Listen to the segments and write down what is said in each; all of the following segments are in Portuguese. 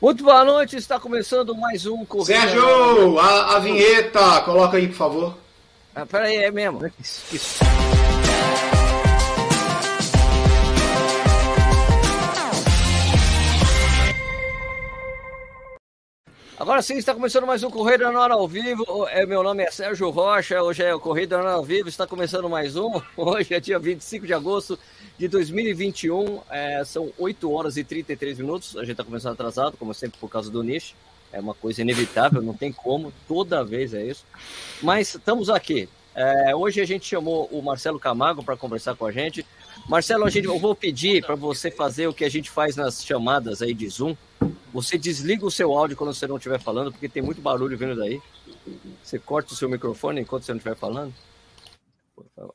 Muito boa noite, está começando mais um Corrida. Sérgio, a, a, vinheta, coloca aí, por favor. Ah, peraí, é mesmo. Isso. Agora sim, está começando mais um Corrida na Hora ao Vivo. É, meu nome é Sérgio Rocha, hoje é o Corrida na Hora ao Vivo, está começando mais um. Hoje é dia 25 de agosto de 2021, é, são 8 horas e 33 minutos. A gente está começando atrasado, como sempre, por causa do nicho. É uma coisa inevitável, não tem como, toda vez é isso. Mas estamos aqui. É, hoje a gente chamou o Marcelo Camargo para conversar com a gente. Marcelo, a gente, eu vou pedir para você fazer o que a gente faz nas chamadas aí de Zoom você desliga o seu áudio quando você não estiver falando, porque tem muito barulho vindo daí. Você corta o seu microfone enquanto você não estiver falando.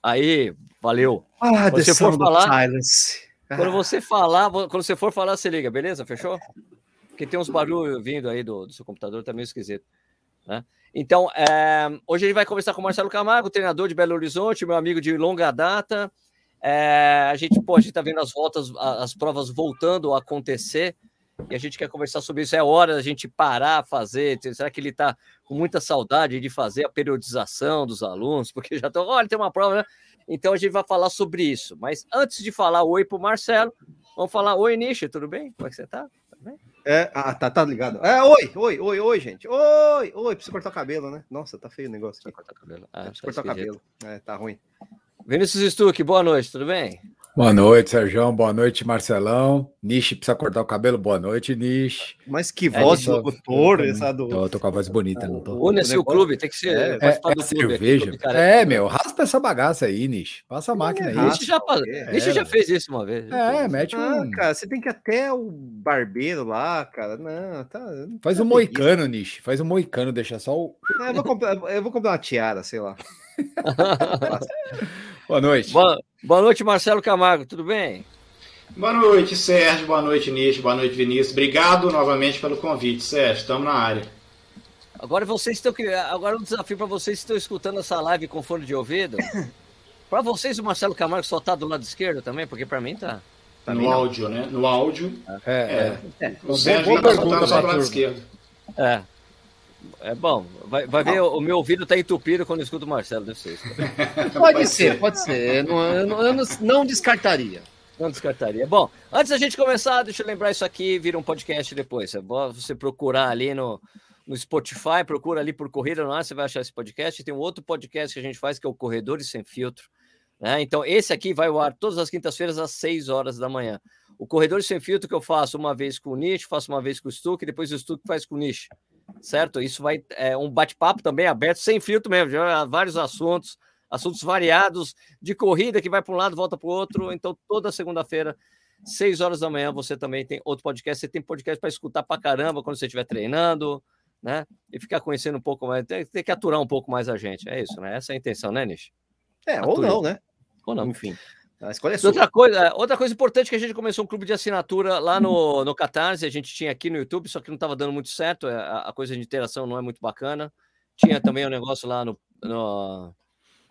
Aí, valeu. Ah, quando você for falar. Quando você falar, quando você for falar, você liga, beleza? Fechou? Porque tem uns barulhos vindo aí do, do seu computador, tá meio esquisito. Né? Então, é, hoje a gente vai conversar com o Marcelo Camargo, treinador de Belo Horizonte, meu amigo de longa data. É, a gente, a gente tá vendo as voltas, as provas voltando a acontecer e a gente quer conversar sobre isso. É hora da gente parar, fazer. Será que ele está com muita saudade de fazer a periodização dos alunos? Porque já estão, olha, tem uma prova, né? Então a gente vai falar sobre isso. Mas antes de falar oi para o Marcelo, vamos falar oi, Nishi, tudo bem? Como é que você está? Tá? É, ah, tá, tá ligado. É, oi, oi, oi, oi, gente. Oi, oi, preciso cortar o cabelo, né? Nossa, tá feio o negócio aqui. Cortar o cabelo. Ah, preciso tá cortar o cabelo. É, tá ruim. Vinícius Stuck, boa noite, tudo bem? Boa noite, Sérgio. Boa noite, Marcelão. Nish, precisa cortar o cabelo. Boa noite, Nish. Mas que é, voz é, do locutor, essa do. Tô, tô, com a voz bonita, não tô. Une-se o clube, tem que ser. É, é, é cerveja. Aqui, é, meu, raspa essa bagaça aí, Nish. Passa a máquina aí. Nish já, é, já fez isso uma vez. É, mete ah, um. cara, você tem que ir até o barbeiro lá, cara. Não, tá. Não Faz um moicano, Nish. Faz um moicano, deixa só o. É, eu, vou comprar, eu vou comprar uma tiara, sei lá. Boa noite. Boa, boa, noite, Marcelo Camargo, tudo bem? Boa noite, Sérgio. Boa noite, Nish. Boa noite, Vinícius. Obrigado novamente pelo convite, Sérgio. Estamos na área. Agora vocês estão agora um desafio para vocês que estão escutando essa live com fone de ouvido. para vocês o Marcelo Camargo só tá do lado esquerdo também, porque para mim tá. Pra no mim, áudio, né? No áudio. É. é. é. O Sérgio está só do lado esquerdo. É. É bom, vai, vai ver, o meu ouvido tá entupido quando eu escuto o Marcelo, deve ser isso. Pode ser, pode ser. Eu não, eu não, eu não descartaria. Não descartaria. Bom, antes da gente começar, deixa eu lembrar isso aqui, vira um podcast depois. É bom você procurar ali no, no Spotify, procura ali por Corrida no Ar, você vai achar esse podcast. Tem um outro podcast que a gente faz, que é o Corredores Sem Filtro. Né? Então, esse aqui vai ao ar todas as quintas-feiras às 6 horas da manhã. O Corredores Sem Filtro que eu faço uma vez com o Nish, faço uma vez com o Stuck, depois o Stuck faz com o Nish certo? Isso vai é um bate-papo também aberto, sem filtro mesmo, já vários assuntos, assuntos variados de corrida que vai para um lado, volta para o outro. Então, toda segunda-feira, seis horas da manhã, você também tem outro podcast. Você tem podcast para escutar para caramba quando você estiver treinando, né? E ficar conhecendo um pouco mais, tem, tem, que aturar um pouco mais a gente. É isso, né? Essa é a intenção, né, Nish? É, ou não, né? Ou não. Enfim. A escolha é sua. Outra coisa, outra coisa importante que a gente começou um clube de assinatura lá no, no Catarse, a gente tinha aqui no YouTube, só que não estava dando muito certo, é, a, a, coisa de interação não é muito bacana. Tinha também um negócio lá no, no,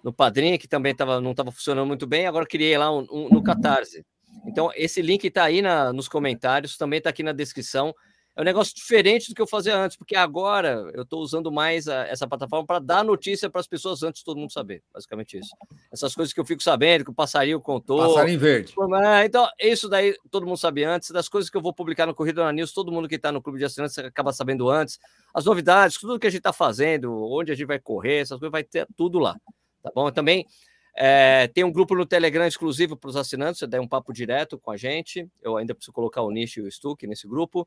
no Padrinho, que também tava, não estava funcionando muito bem, agora criei lá um, um, no Catarse. Então, esse link está aí na, nos comentários, também está aqui na descrição é um negócio diferente do que eu fazia antes, porque agora eu estou usando mais a, essa plataforma para dar notícia para as pessoas antes de todo mundo saber, basicamente isso. Essas coisas que eu fico sabendo, que o passarinho contou. Passarinho verde. É, então, isso daí todo mundo sabe antes. Das coisas que eu vou publicar no Corrida na News, todo mundo que está no clube de assinantes acaba sabendo antes. As novidades, tudo que a gente está fazendo, onde a gente vai correr, essas coisas, vai ter tudo lá. Tá bom? Também é, tem um grupo no Telegram exclusivo para os assinantes, você der um papo direto com a gente. Eu ainda preciso colocar o Nish e o Stuck nesse grupo.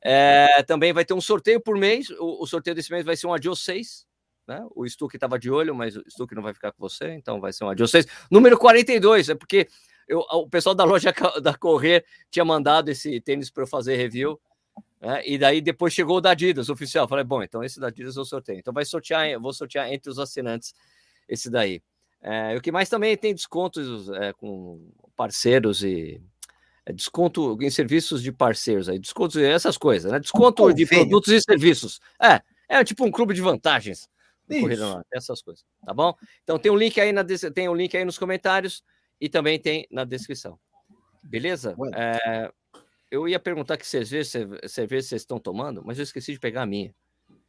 É, também vai ter um sorteio por mês. O, o, sorteio desse mês vai ser um Adios 6. Né? O Stuck estava de olho, mas o Stuck não vai ficar com você, então vai ser um Adios 6. Número 42, é porque eu, o pessoal da loja da Correr tinha mandado esse tênis para eu fazer review. Né? E daí depois chegou o da Adidas oficial. Falei, bom, então esse da Adidas eu sorteio. Então vai sortear, eu vou sortear entre os assinantes esse daí. É, o que mais também tem descontos é, com parceiros e é, desconto em serviços de parceiros aí, descontos essas coisas, né? Desconto de produtos e serviços. É, é tipo um clube de vantagens. Corrida essas coisas, tá bom? Então tem um link aí na tem um link aí nos comentários e também tem na descrição. Beleza? É, eu ia perguntar que cerveja, cerveja vocês estão tomando, mas eu esqueci de pegar a minha.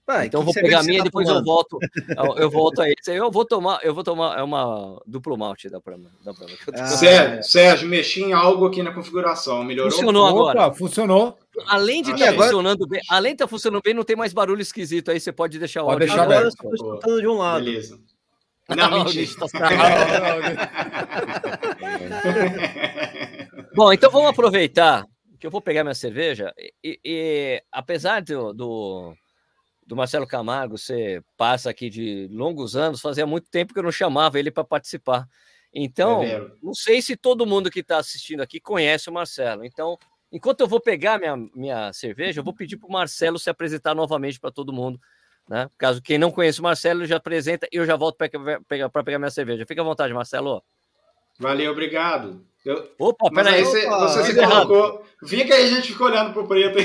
Ah, então eu vou pegar a minha e tá depois tomando? eu volto. Eu, eu volto a esse. Eu vou tomar, eu vou tomar é uma duplo malte da Brahma. Da Brahma ah, Sérgio, é. Sérgio, mexi em algo aqui na configuração. Melhorou? Funcionou agora. Opa, funcionou. Além de estar tá agora... funcionando bem, além de estar tá funcionando bem, não tem mais barulho esquisito. Aí você pode deixar o áudio. Deixar agora eu estou escutando de um lado. Beleza. Não, não mentira. Bom, então vamos aproveitar que eu vou pegar minha cerveja e, e apesar do, do, do, Marcelo Camargo você passa aqui de longos anos, fazia muito tempo que eu não chamava ele para participar. Então, é não sei se todo mundo que está assistindo aqui conhece o Marcelo. Então, enquanto eu vou pegar minha, minha cerveja, eu vou pedir para o Marcelo se apresentar novamente para todo mundo. Né? Caso quem não conheça o Marcelo, já apresenta e eu já volto para pegar, pegar minha cerveja. Fica à vontade, Marcelo. Valeu, obrigado. Eu... Opa, peraí. Mas aí opa, você, você se colocou. Vim que aí a gente ficou olhando pro preto.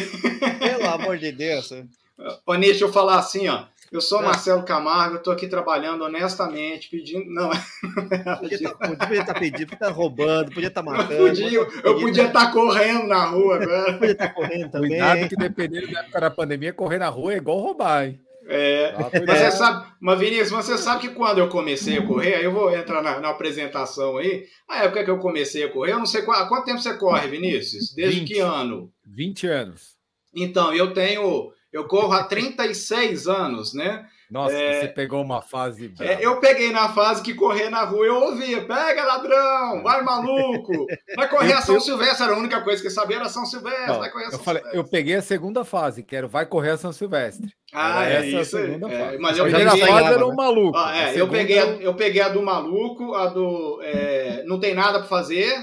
Pelo amor de Deus. Nish, deixa eu falar assim, ó. Eu sou é. Marcelo Camargo, eu tô aqui trabalhando honestamente, pedindo. Não, podia estar tá, pedindo, podia estar tá roubando, podia estar tá matando. Podia, eu podia estar tá correndo na rua agora. podia estar tá correndo também. Cuidado que dependendo da época da pandemia, correr na rua é igual roubar, hein? É, mas você sabe, mas Vinícius, você sabe que quando eu comecei a correr, aí eu vou entrar na, na, apresentação aí, a época que eu comecei a correr, eu não sei qual, há quanto tempo você corre, Vinícius? Desde 20, que ano? 20 anos. Então, eu tenho, eu corro há 36 anos, né? Nossa, é, você pegou uma fase. É, eu peguei na fase que correr na rua, eu ouvia: pega ladrão, vai maluco, vai correr a São Silvestre. Era a única coisa que eu sabia, era São Silvestre, não, vai correr a São eu falei, Silvestre. Eu peguei a segunda fase, que era vai correr a São Silvestre. Ah, era é essa isso. A segunda é, fase. Mas eu a primeira peguei, fase era um maluco. Ah, é, eu, peguei a, eu peguei a do maluco, a do é, não tem nada para fazer,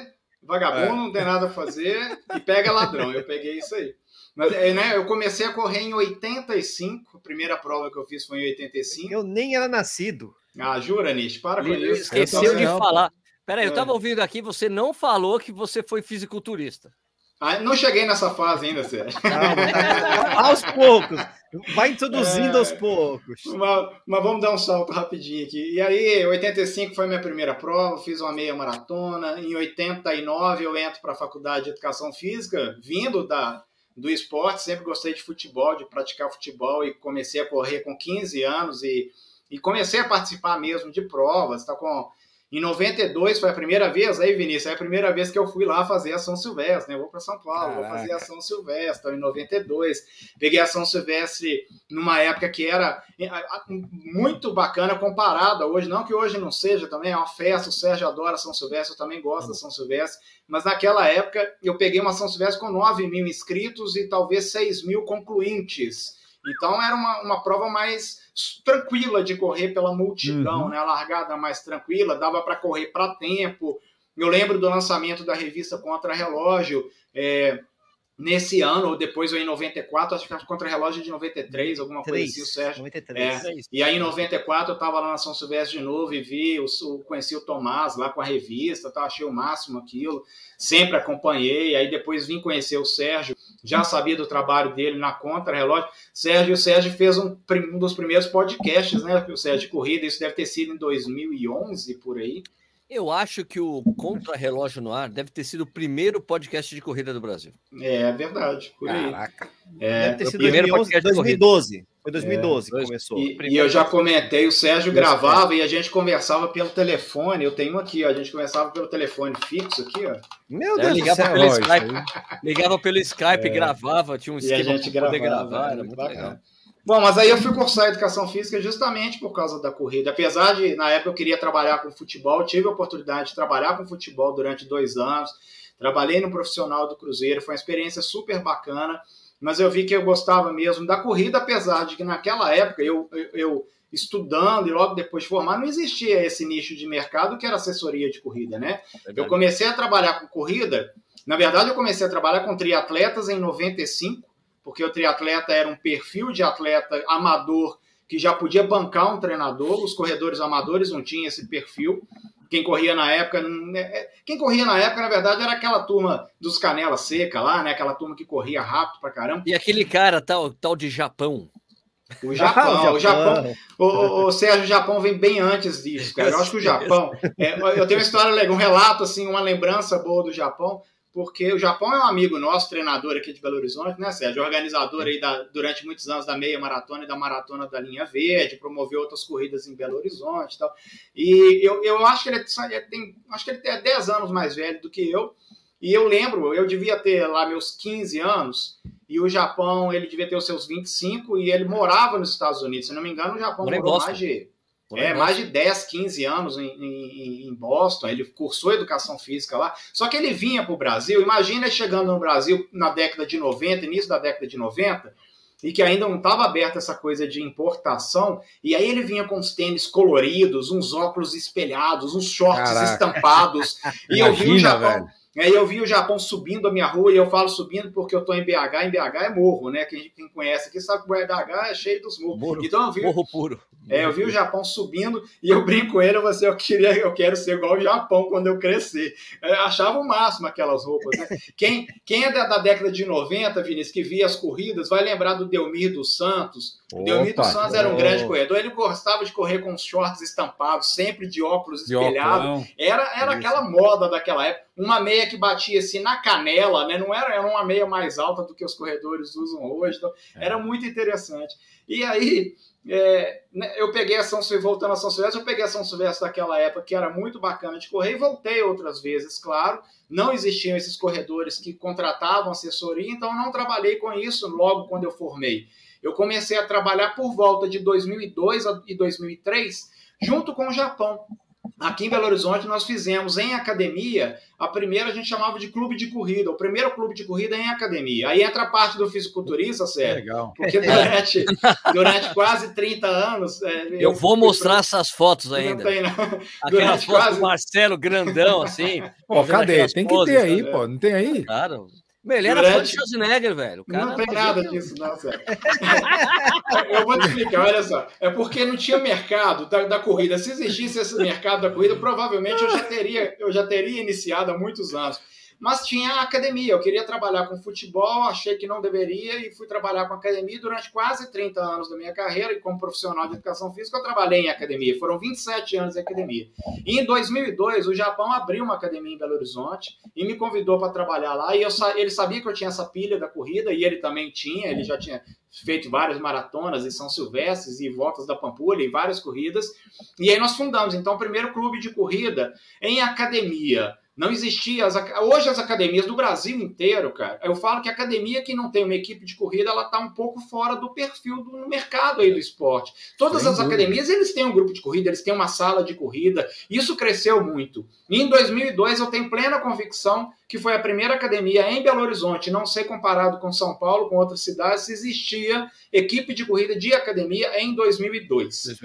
vagabundo, é. não tem nada para fazer, e pega ladrão. Eu peguei isso aí. Mas, é, né, eu comecei a correr em 85, a primeira prova que eu fiz foi em 85. Eu nem era nascido. Ah, jura, Nish? Para com isso. Esqueceu de falar. Peraí, eu estava é. ouvindo aqui, você não falou que você foi fisiculturista. Ah, não cheguei nessa fase ainda, Sérgio. aos poucos. Vai introduzindo é, aos poucos. Mas, mas, vamos dar um salto rapidinho aqui. E aí, 85 foi minha primeira prova, fiz uma meia maratona. Em 89 eu entro para a faculdade de educação física, vindo da, do esporte, sempre gostei de futebol, de praticar futebol e comecei a correr com 15 anos e, e comecei a participar mesmo de provas, tá com em 92 foi a primeira vez, aí Vinícius, é a primeira vez que eu fui lá fazer a São Silvestre, né? Eu vou para São Paulo, Caraca. vou fazer a São Silvestre, então, em 92. Peguei a São Silvestre numa época que era muito bacana comparada hoje, não que hoje não seja também, é uma festa, o Sérgio adora São Silvestre, eu também gosto da São Silvestre, mas naquela época eu peguei uma São Silvestre com 9 mil inscritos e talvez 6 mil concluintes. Então era uma, uma prova mais tranquila de correr pela multidão, uhum. né? A largada mais tranquila, dava para correr para tempo. Eu lembro do lançamento da revista Contra Relógio. É, nesse ano, ou depois ou em 94, acho que era contra-relógio de 93, alguma 3, coisa assim, o Sérgio. 93, é. E aí em 94 eu estava lá na São Silvestre de novo e vi, o, conheci o Tomás lá com a revista, tá, achei o máximo aquilo, sempre acompanhei, aí depois vim conhecer o Sérgio, já sabia do trabalho dele na contra-relógio. Sérgio, o Sérgio fez um, um dos primeiros podcasts, né, o Sérgio de Corrida, isso deve ter sido em 2011, por aí. Eu acho que o Contra-Relógio no Ar deve ter sido o primeiro podcast de corrida do Brasil. É verdade, por aí. Caraca. É, deve ter sido o primeiro 2011, podcast 2012. Foi 2012 é, que começou. E, e, eu já comentei, o Sérgio gravava e a gente conversava pelo telefone. Eu tenho aqui, ó, a gente conversava pelo telefone fixo aqui, ó. Meu é, Deus é, ligava do céu. Pelo Skype, ligava pelo Skype, é. gravava, tinha um esquema e a gente gravava, gravar, era muito bacana. legal. Bom, mas aí eu fui cursar educação física justamente por causa da corrida. Apesar de, na época, eu queria trabalhar com futebol, tive a oportunidade de trabalhar com futebol durante dois anos. Trabalhei no profissional do Cruzeiro, foi uma experiência super bacana, mas eu vi que eu gostava mesmo da corrida, apesar de que naquela época eu, eu, eu estudando e logo depois de formar, não existia esse nicho de mercado que era assessoria de corrida, né? Eu comecei a trabalhar com corrida, na verdade, eu comecei a trabalhar com triatletas em 95 porque o triatleta era um perfil de atleta amador que já podia bancar um treinador, os corredores amadores não tinham esse perfil. Quem corria na época, né, é, quem corria na época, na verdade, era aquela turma dos canela seca lá, né? Aquela turma que corria rápido pra caramba. E aquele cara tal, tal de Japão. O Japão, o Japão, o, o, o, Sérgio, o Japão vem bem antes disso, cara. Eu acho que o Japão, é, eu tenho uma história legal, um relato assim, uma lembrança boa do Japão porque o Japão é um amigo nosso, treinador aqui de Belo Horizonte, né, Sérgio? Organizador aí da, durante muitos anos da meia maratona e da maratona da linha verde, promoveu outras corridas em Belo Horizonte e tal. E eu, eu acho que ele, é, tem, acho que ele é 10 anos mais velho do que eu. E eu lembro, eu devia ter lá meus 15 anos, e o Japão, ele devia ter os seus 25, e ele morava nos Estados Unidos. Se não me engano, o Japão morou mais de é, mais de 10, 15 anos em, em, em, Boston, ele cursou educação física lá. Só que ele vinha para o Brasil, imagina chegando no Brasil na década de 90, início da década de 90, e que ainda não estava aberta essa coisa de importação, e aí ele vinha com os tênis coloridos, uns óculos espelhados, uns shorts Caraca. estampados, e Imagina, eu vi o Japão. Velho Aí eu vi o Japão subindo a minha rua, e eu falo subindo porque eu estou em BH, em BH é morro, né? Quem, quem conhece aqui sabe que o BH é cheio dos morros. Morro, então eu vi, morro puro. É, eu vi o Japão subindo e eu brinco com ele, eu, assim, eu, queria, eu quero ser igual o Japão quando eu crescer. Eu é, achava o máximo aquelas roupas. Né? Quem, quem é da, da, década de 90, Vinícius, que via as corridas, vai lembrar do Delmir dos Santos. O Delmir dos Santos era um grande corredor, ele gostava de correr com os shorts estampados, sempre de óculos espelhados. Era, era aquela moda daquela época uma meia que batia assim na canela, né? Não era, era uma meia mais alta do que os corredores usam hoje. Então, é. Era muito interessante. E aí, é, né, eu peguei a São Silvestre, voltando a São Silvestre, eu peguei a São Silvestre daquela época que era muito bacana de correr e voltei outras vezes, claro. Não existiam esses corredores que contratavam assessoria, então eu não trabalhei com isso logo quando eu formei. Eu comecei a trabalhar por volta de 2002 e 2003, junto com o Japão. Aqui em Belo Horizonte, nós fizemos em academia, a primeira a gente chamava de clube de corrida, o primeiro clube de corrida em academia. Aí entra a parte do fisiculturista, sério. Legal. Porque durante, durante quase 30 anos. É, eu, eu, vou mostrar essas fotos ainda. Não tem, não. Aquelas fotos quase... do Marcelo grandão, assim. Pô, cadê? Tem que ter aí, pô. Não tem aí? Claro. Ele era Durante... fã de Schwarzenegger, velho. não tem nada disso, não, sério. eu vou te explicar, olha só. É porque não tinha mercado da, da, corrida. Se existisse esse mercado da corrida, provavelmente eu já teria, eu já teria iniciado há muitos anos. Mas tinha a academia. Eu queria trabalhar com futebol, achei que não deveria e fui trabalhar com academia durante quase 30 anos da minha carreira. E como profissional de educação física, eu trabalhei em academia. Foram 27 anos em academia. E em 2002, o Japão abriu uma academia em Belo Horizonte e me convidou para trabalhar lá. E eu, ele sabia que eu tinha essa pilha da corrida e ele também tinha. Ele já tinha feito várias maratonas em São Silvestres e voltas da Pampulha e várias corridas. E aí nós fundamos, então, o primeiro clube de corrida em academia não existia. As, hoje as academias do Brasil inteiro, cara, eu falo que a academia que não tem uma equipe de corrida, ela está um pouco fora do perfil do mercado aí do esporte. Todas Sem as dúvida. academias, eles têm um grupo de corrida, eles têm uma sala de corrida. Isso cresceu muito. E em 2002 eu tenho plena convicção que foi a primeira academia em Belo Horizonte, não ser comparado com São Paulo, com outras cidades, existia equipe de corrida de academia em 2002.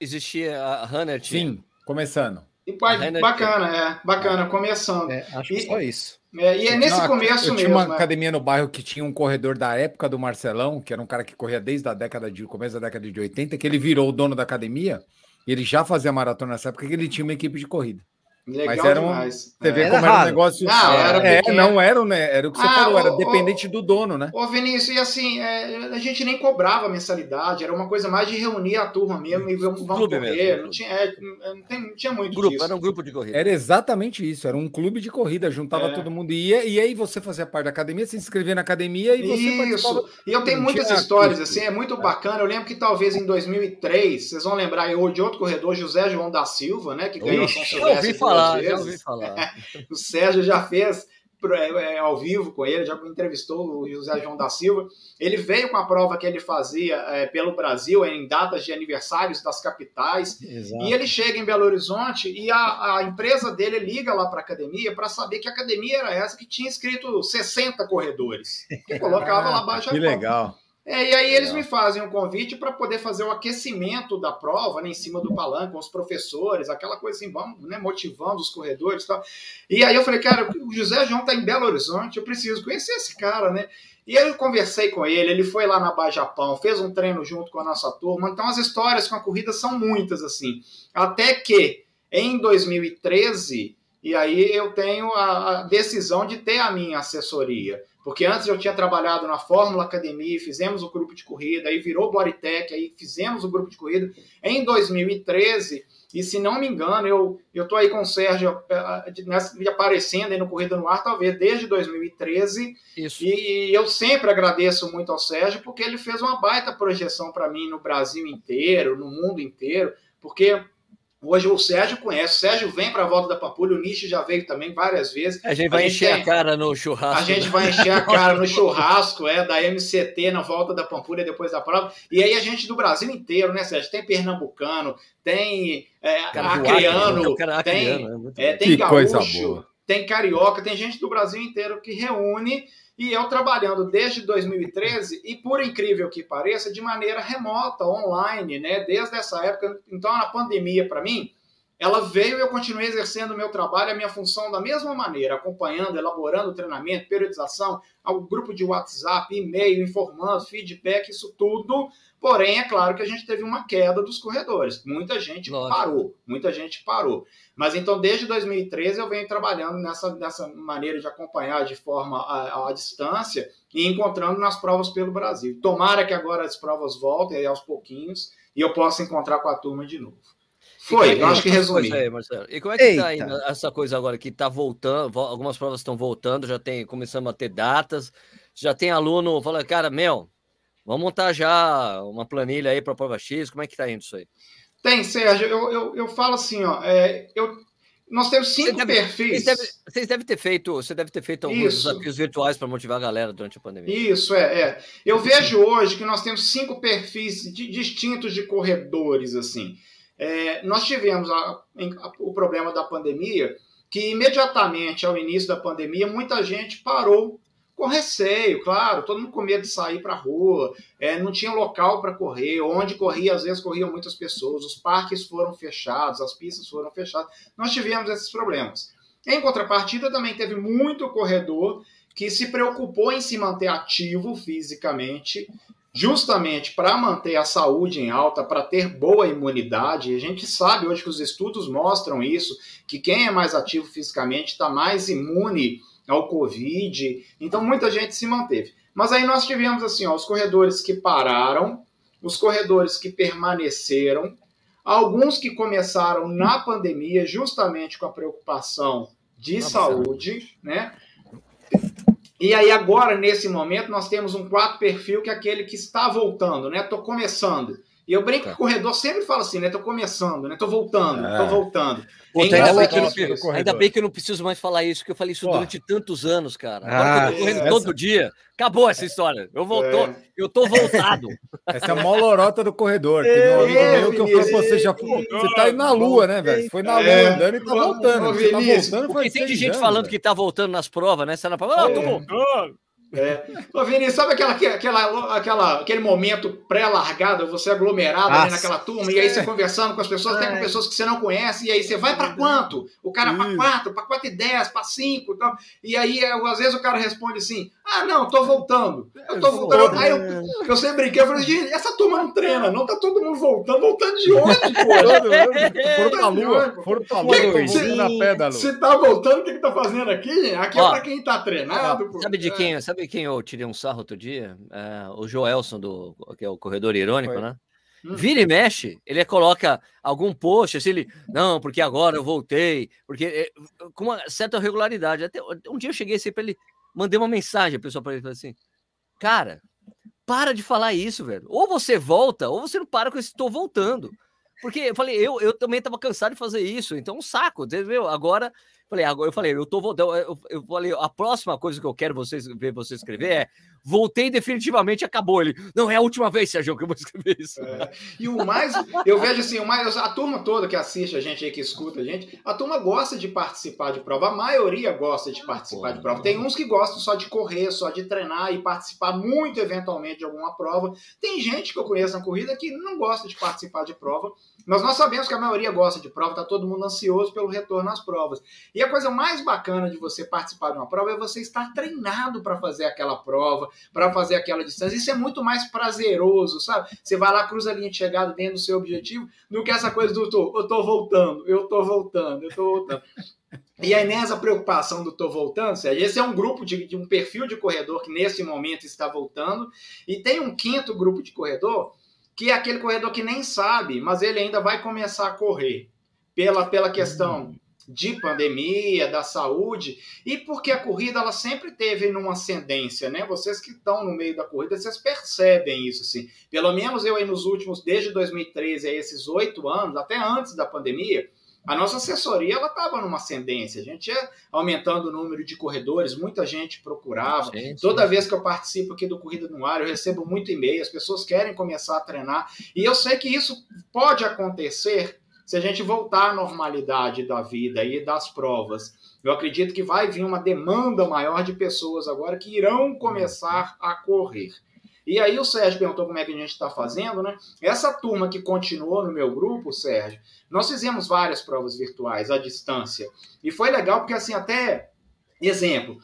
Existia a Runner? Sim, começando. E, bacana, é. Bacana, começando. É, acho que só isso. É, e é nesse Não, começo eu mesmo. Tinha uma né? academia no bairro que tinha um corredor da época do Marcelão, que era um cara que corria desde a década de começo da década de 80, que ele virou o dono da academia. E ele já fazia maratona nessa época, que ele tinha uma equipe de corrida. Legal Mas era um, demais. Você vê é. como era, era um negócio. Não, era, é, não era, né? Era o que você ah, falou, era dependente do dono, né? Ô, Vinícius, e assim, é, a gente nem cobrava mensalidade, era uma coisa mais de reunir a turma mesmo e vamos, vamos correr. Mesmo. Não, tinha, é, não, tem, não tinha muito grupo, disso. Era um grupo de corrida. Era exatamente isso, era um clube de corrida, juntava é. todo mundo e ia, e aí você fazia parte da academia, se inscrevia na academia e você isso. E eu tenho muitas histórias, assim, é muito bacana. Eu lembro que talvez em 2003, vocês vão lembrar de outro corredor, José João da Silva, né? Que ganhou Ixi, a São Silvestre. Já ouvi falar, já ouvi falar falar. o Sérgio já fez é, é, ao vivo com ele, já entrevistou o José João da Silva. Ele veio com a prova que ele fazia é, pelo Brasil em datas de aniversários das capitais. Exato. E ele chega em Belo Horizonte e a, a empresa dele liga lá para a academia para saber que a academia era essa que tinha escrito 60 corredores. Que colocava lá abaixo. Que legal. É, e aí eles me fazem um convite para poder fazer o aquecimento da prova, né, em cima do palanque, com os professores, aquela coisa assim, vamos, né, motivando os corredores e tal. E aí eu falei, cara, o José João está em Belo Horizonte, eu preciso conhecer esse cara, né? E aí eu conversei com ele, ele foi lá na Baixo Japão, fez um treino junto com a nossa turma. Então as histórias com a corrida são muitas, assim. Até que em 2013, e aí eu tenho a, a decisão de ter a minha assessoria Porque antes eu tinha trabalhado na Fórmula Academia, fizemos o grupo de corrida, aí virou Bodytech, aí fizemos o grupo de corrida. Em 2013, e se não me engano, eu eu tô aí com o Sérgio eh, nessa, aparecendo aí no Corrida no Ar, talvez desde 2013. Isso. E, e eu sempre agradeço muito ao Sérgio, porque ele fez uma baita projeção para mim no Brasil inteiro, no mundo inteiro, porque Hoje o Sérgio conhece, o Sérgio vem para a volta da Pampulha, o Nishi já veio também várias vezes. A gente vai a gente encher tem... a cara no churrasco. A gente né? vai encher a cara no churrasco, é, da MCT na volta da Pampulha depois da prova. E aí a gente do Brasil inteiro, né, Sérgio? Tem pernambucano, tem é, acreano, né? tem, é, é, tem gaúcho, tem carioca, tem gente do Brasil inteiro que reúne e eu trabalhando desde 2013 e por incrível que pareça, de maneira remota, online, né? Desde essa época, então a pandemia para mim, ela veio e eu continuei exercendo o meu trabalho, a minha função da mesma maneira, acompanhando, elaborando treinamento, periodização, ao grupo de WhatsApp, e-mail, informando, feedback, isso tudo Porém, é claro que a gente teve uma queda dos corredores. Muita gente Lógico. parou, muita gente parou. Mas então, desde 2013, eu venho trabalhando nessa, nessa maneira de acompanhar de forma à, à distância e encontrando nas provas pelo Brasil. Tomara que agora as provas voltem aí aos pouquinhos e eu possa encontrar com a turma de novo. Foi, é eu acho que resumi. Aí, e como é que está indo essa coisa agora que está voltando? Algumas provas estão voltando, já tem, começamos a ter datas, já tem aluno falando, cara, meu, Vamos montar já uma planilha aí para a prova X. Como é que está indo isso aí? Tem, Sérgio. Eu, eu, eu falo assim, ó. É, eu, nós temos cinco deve, perfis. Vocês devem, devem, ter feito, você deve ter feito alguns Isso. desafios virtuais para motivar a galera durante a pandemia. Isso, é. é. Eu vejo hoje que nós temos cinco perfis de, distintos de corredores, assim. É, nós tivemos a, a, o problema da pandemia, que imediatamente ao início da pandemia, muita gente parou com receio, claro, todo mundo com medo de sair para a rua, é, não tinha local para correr, onde corria, às vezes corriam muitas pessoas, os parques foram fechados, as pistas foram fechadas, nós tivemos esses problemas. Em contrapartida, também teve muito corredor que se preocupou em se manter ativo fisicamente, justamente para manter a saúde em alta, para ter boa imunidade. A gente sabe hoje que os estudos mostram isso, que quem é mais ativo fisicamente está mais imune ao Covid. Então muita gente se manteve. Mas aí nós tivemos assim, ó, os corredores que pararam, os corredores que permaneceram, alguns que começaram na pandemia justamente com a preocupação de Nossa. saúde, né? E aí agora nesse momento nós temos um quarto perfil que é aquele que está voltando, né? Tô começando. E eu brinco tá. que o corredor sempre fala assim, né? Tô começando, né? Tô voltando, é. tô voltando. Puta, ainda, bem que não, ainda bem que eu não preciso mais falar isso, porque eu falei isso Pô. durante tantos anos, cara. Agora ah, que eu tô correndo essa... todo dia, acabou essa história. Eu voltou, é. eu tô voltado. Essa é a molorota do corredor. Teve um amigo é, meu que eu falei, você já você tá indo na lua, né, velho? Foi na é. lua andando e tá voltando. Você tá voltando, Porque tem gente anos, falando que tá voltando nas provas, né? Você tá na prova, ah, tô voltando. É. Ô, Vini, sabe aquela, aquela, aquela, aquele momento pré-largada, você aglomerado ali naquela turma, e aí você conversando com as pessoas, até com pessoas que você não conhece, e aí você vai para quanto? O cara para quatro, para quatro e dez, para cinco, então, e aí às vezes o cara responde assim: ah, não, tô voltando. Eu tô voltando. Aí eu, eu sempre brinquei, eu falei, gente, essa turma não treina, não tá todo mundo voltando. Voltando de onde, pô? Foram pra lua. Foram pra lua, se, na lua. Se tá voltando, o que que tá fazendo aqui? Aqui é Ó, é pra quem tá treinado. Ó, sabe de quem? É. Sabe quem eu tirei um sarro outro dia? É, o Joelson, do, que é o corredor irônico, Foi. né? Hum. Vira e mexe, ele coloca algum post, assim, ele, não, porque agora eu voltei, porque é, com uma certa regularidade. Até um dia eu cheguei assim para ele, mandei uma mensagem, pessoal, para ele falei assim: Cara, para de falar isso, velho. Ou você volta, ou você não para com esse estou voltando. Porque eu falei, eu, eu também estava cansado de fazer isso, então um saco, entendeu? Agora Falei, agora eu falei, eu tô voltando. Eu, eu, falei, a próxima coisa que eu quero vocês ver você escrever é voltei definitivamente, acabou. Ele, não, é a última vez, Sérgio, que eu vou escrever isso. É. E o mais, eu vejo assim, o mais, a turma toda que assiste a gente aí, que escuta a gente, a turma gosta de participar de prova. A maioria gosta de participar de prova. Tem uns que gostam só de correr, só de treinar e participar muito eventualmente de alguma prova. Tem gente que eu conheço na corrida que não gosta de participar de prova, mas nós sabemos que a maioria gosta de prova, tá todo mundo ansioso pelo retorno às provas. E a coisa mais bacana de você participar de uma prova é você estar treinado para fazer aquela prova, para fazer aquela distância. Isso é muito mais prazeroso, sabe? Você vai lá, cruza a linha de chegada dentro do seu objetivo, do que essa coisa do tô, eu tô voltando, eu tô voltando, eu tô voltando. E aí, nessa preocupação do tô voltando, Sérgio, esse é um grupo de, de, um perfil de corredor que nesse momento está voltando, e tem um quinto grupo de corredor, que é aquele corredor que nem sabe, mas ele ainda vai começar a correr pela, pela questão uhum. de pandemia, da saúde, e porque a corrida ela sempre teve numa ascendência, né? Vocês que estão no meio da corrida, vocês percebem isso, assim. Pelo menos eu aí nos últimos, desde 2013 a esses oito anos, até antes da pandemia, a nossa assessoria ela estava numa ascendência, a gente ia aumentando o número de corredores, muita gente procurava. Sim, sim. Toda vez que eu participo aqui do Corrida no Ar, eu recebo muito e-mail, as pessoas querem começar a treinar, e eu sei que isso pode acontecer se a gente voltar à normalidade da vida e das provas. Eu acredito que vai vir uma demanda maior de pessoas agora que irão começar a correr. E aí o Sérgio perguntou como é que a gente está fazendo, né? Essa turma que continuou no meu grupo, Sérgio, nós fizemos várias provas virtuais à distância. E foi legal porque assim até Exemplo,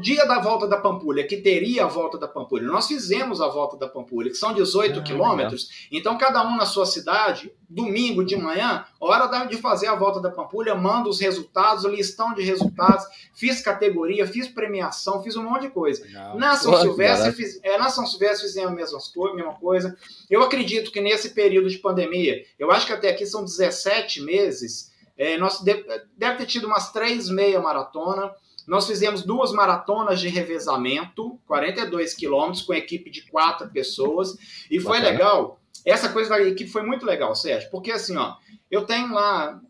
dia da volta da Pampulha, que teria a volta da Pampulha. Nós fizemos a volta da Pampulha, que são 18 ah, quilômetros. Então, cada um na sua cidade, domingo de manhã, hora de fazer a volta da Pampulha, manda os resultados, listão de resultados, fiz categoria, fiz premiação, fiz um monte de coisa. Legal. Na São, Silvestre, fiz, é, na São Silvestre fizemos a mesma, mesma coisa. Eu acredito que nesse período de pandemia, eu acho que até aqui são 17 meses, é, nós deve, deve ter tido umas três meia maratona. Nós fizemos duas maratonas de revezamento, 42 quilômetros, com equipe de quatro pessoas. E foi Bacana. legal. Essa coisa da equipe foi muito legal, Sérgio, porque assim, ó, eu tenho lá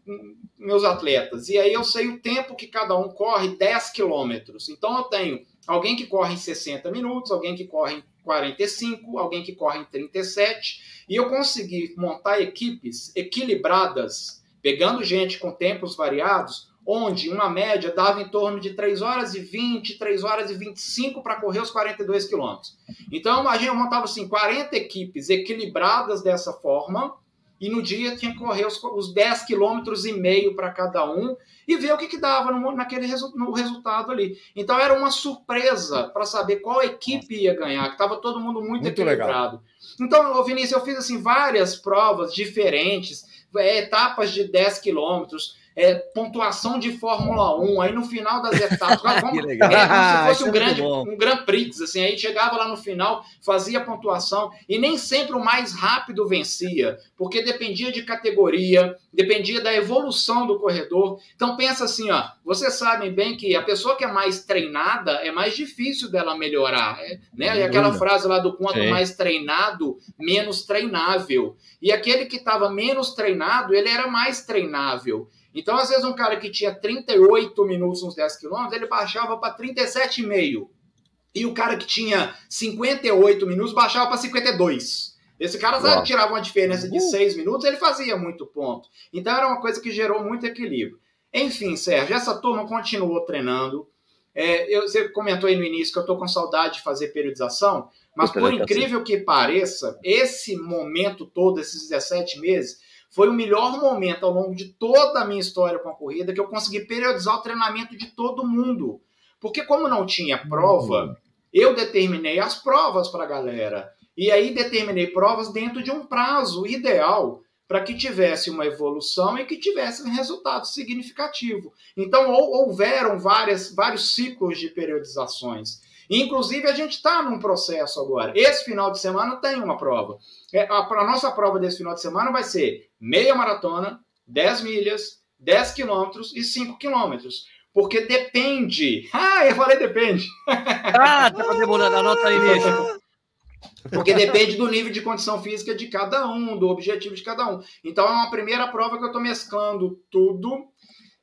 meus atletas, e aí eu sei o tempo que cada um corre 10 quilômetros. Então eu tenho alguém que corre em 60 minutos, alguém que corre em 45, alguém que corre em 37, e eu consegui montar equipes equilibradas, pegando gente com tempos variados, onde uma média dava em torno de 3 horas e 20, 3 horas e 25 para correr os 42 quilômetros. Então, imagina, eu montava assim, 40 equipes equilibradas dessa forma, e no dia tinha que correr os, os 10 quilômetros e meio para cada um e ver o que, que dava no, naquele resu, no resultado ali. Então era uma surpresa para saber qual equipe ia ganhar, que estava todo mundo muito, muito equilibrado. Legal. Então, Vinícius, eu fiz assim várias provas diferentes, é, etapas de 10 quilômetros, é, pontuação de Fórmula 1, aí no final das etapas, como, é, como se fosse um, é grande, um Grand Prix, assim, aí chegava lá no final, fazia pontuação, e nem sempre o mais rápido vencia, porque dependia de categoria, dependia da evolução do corredor. Então pensa assim, ó, vocês sabem bem que a pessoa que é mais treinada é mais difícil dela melhorar, é, né? E aquela frase lá do quanto mais treinado, menos treinável. E aquele que estava menos treinado, ele era mais treinável. Então, às vezes, um cara que tinha 38 minutos nos 10 quilômetros, ele baixava para 37,5. E o cara que tinha 58 minutos baixava para 52. Esse cara tirava uma diferença de 6 minutos, ele fazia muito ponto. Então, era uma coisa que gerou muito equilíbrio. Enfim, Sérgio, essa turma continuou treinando. É, eu, você comentou aí no início que eu estou com saudade de fazer periodização, mas por incrível que pareça, esse momento todo, esses 17 meses, foi o melhor momento ao longo de toda a minha história com a corrida que eu consegui periodizar o treinamento de todo mundo. Porque como não tinha prova, uhum. eu determinei as provas para a galera. E aí determinei provas dentro de um prazo ideal para que tivesse uma evolução e que tivesse um resultado significativo. Então houveram várias, vários ciclos de periodizações. Inclusive, a gente está num processo agora. Esse final de semana tem uma prova. É, a, a nossa prova desse final de semana vai ser meia maratona, 10 milhas, 10 quilômetros e 5 quilômetros. Porque depende. Ah, eu falei depende. Ah, tá demorando. Anota aí, mesmo. Porque depende do nível de condição física de cada um, do objetivo de cada um. Então é uma primeira prova que eu estou mesclando tudo.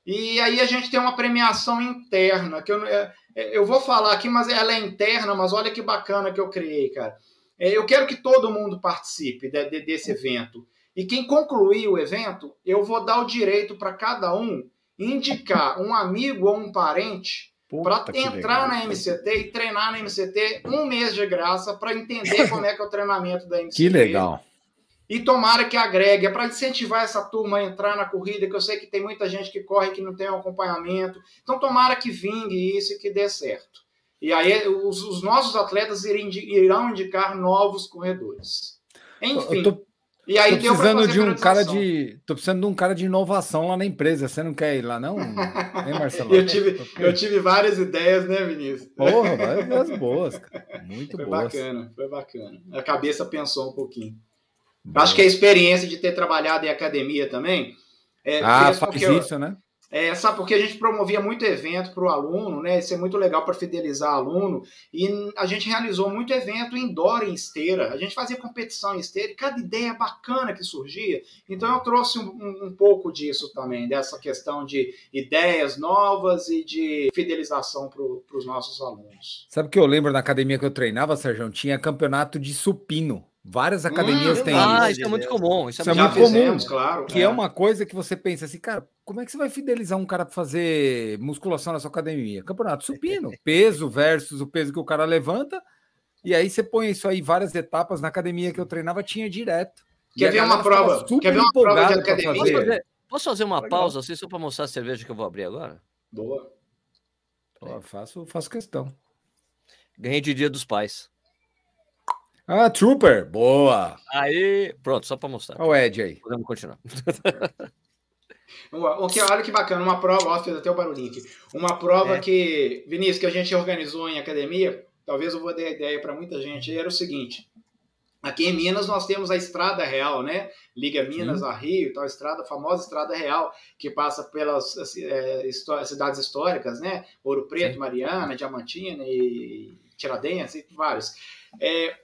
E aí a gente tem uma premiação interna, que eu, é, é, eu vou falar aqui, mas ela é interna, mas olha que bacana que eu criei, cara. É, eu quero que todo mundo participe de, de, desse evento. E quem concluir o evento, eu vou dar o direito para cada um indicar um amigo ou um parente para entrar legal. na MCT e treinar na MCT um mês de graça para entender como é que é o treinamento da MCT. Que legal. E tomara que agregue, é para incentivar essa turma a entrar na corrida, que eu sei que tem muita gente que corre que não tem um acompanhamento. Então, tomara que vingue isso e que dê certo. E aí, os, os nossos atletas irão indicar novos corredores. Enfim. Tô, E aí tô precisando de um cara de. Tô precisando de um cara de inovação lá na empresa. Você não quer ir lá, não? Hein, Marcelo? eu, tive, eu tive várias ideias, né, Vinícius? Porra, várias ideias boas, cara. Muito foi boas. bacana, foi bacana. A cabeça pensou um pouquinho. Boa. Acho que a experiência de ter trabalhado em academia também. É, ah, faz isso, eu, né? É, sabe, porque a gente promovia muito evento para o aluno, né? Isso é muito legal para fidelizar aluno. E a gente realizou muito evento indoor em esteira. A gente fazia competição em esteira e cada ideia bacana que surgia. Então eu trouxe um, um, um pouco disso também, dessa questão de ideias novas e de fidelização para os nossos alunos. Sabe o que eu lembro na academia que eu treinava, Sérgio? Tinha campeonato de supino. Várias academias hum, têm ah, isso. é muito comum. Isso é, isso é muito fizemos, comum. Claro, que é. é. uma coisa que você pensa assim, cara, como é que você vai fidelizar um cara para fazer musculação na sua academia? Campeonato supino, peso versus o peso que o cara levanta. E aí você põe isso aí, várias etapas. Na academia que eu treinava, tinha direto. Quer ver uma prova? Quer ver uma prova de academia? Posso fazer, posso fazer uma Legal. pausa assim, só para mostrar a cerveja que eu vou abrir agora? Boa. Pô, faço, faço questão. Ganhei de Dia dos Pais. Ah, Trooper, boa. Aí, pronto, só para mostrar. Olha o Ed aí. Podemos continuar. que, olha que bacana, uma prova, ó, fez até o barulhinho aqui. Uma prova é. que, Vinícius, que a gente organizou em academia, talvez eu vou dar ideia para muita gente, era o seguinte. Aqui em Minas nós temos a Estrada Real, né? Liga Minas Sim. a Rio, tal estrada, a famosa Estrada Real, que passa pelas é, cidades históricas, né? Ouro Preto, Sim. Mariana, Diamantina e Tiradentes e vários. É,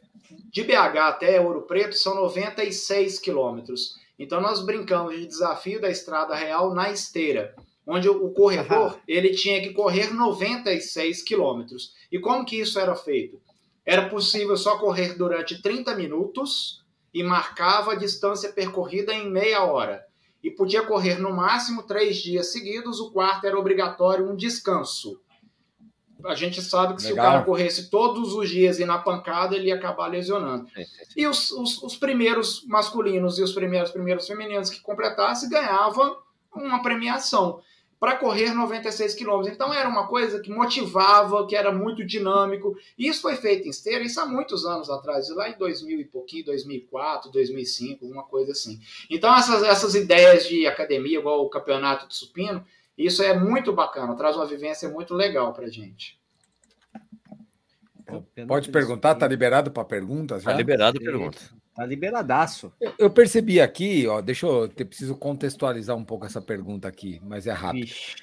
de BH até Ouro Preto são 96 quilômetros. Então nós brincamos de desafio da Estrada Real na esteira, onde o corredor ele tinha que correr 96 quilômetros. E como que isso era feito? Era possível só correr durante 30 minutos e marcava a distância percorrida em meia hora. E podia correr no máximo três dias seguidos, o quarto era obrigatório um descanso a gente sabe que Legal. se o cara corresse todos os dias e na pancada, ele ia acabar lesionando. E os, os, os, primeiros masculinos e os primeiros, primeiros femininos que completassem ganhavam uma premiação para correr 96 quilômetros. Então era uma coisa que motivava, que era muito dinâmico. E isso foi feito em esteira, isso há muitos anos atrás, lá em 2000 e pouquinho, 2004, 2005, uma coisa assim. Então essas, essas ideias de academia, igual o campeonato de supino, isso é muito bacana, traz uma vivência muito legal para gente. Pode perguntar, tá liberado para perguntas? Já? Tá liberado pergunta. Tá liberadaço. Eu, eu, percebi aqui, ó, deixa eu, eu preciso contextualizar um pouco essa pergunta aqui, mas é rápido. Ixi.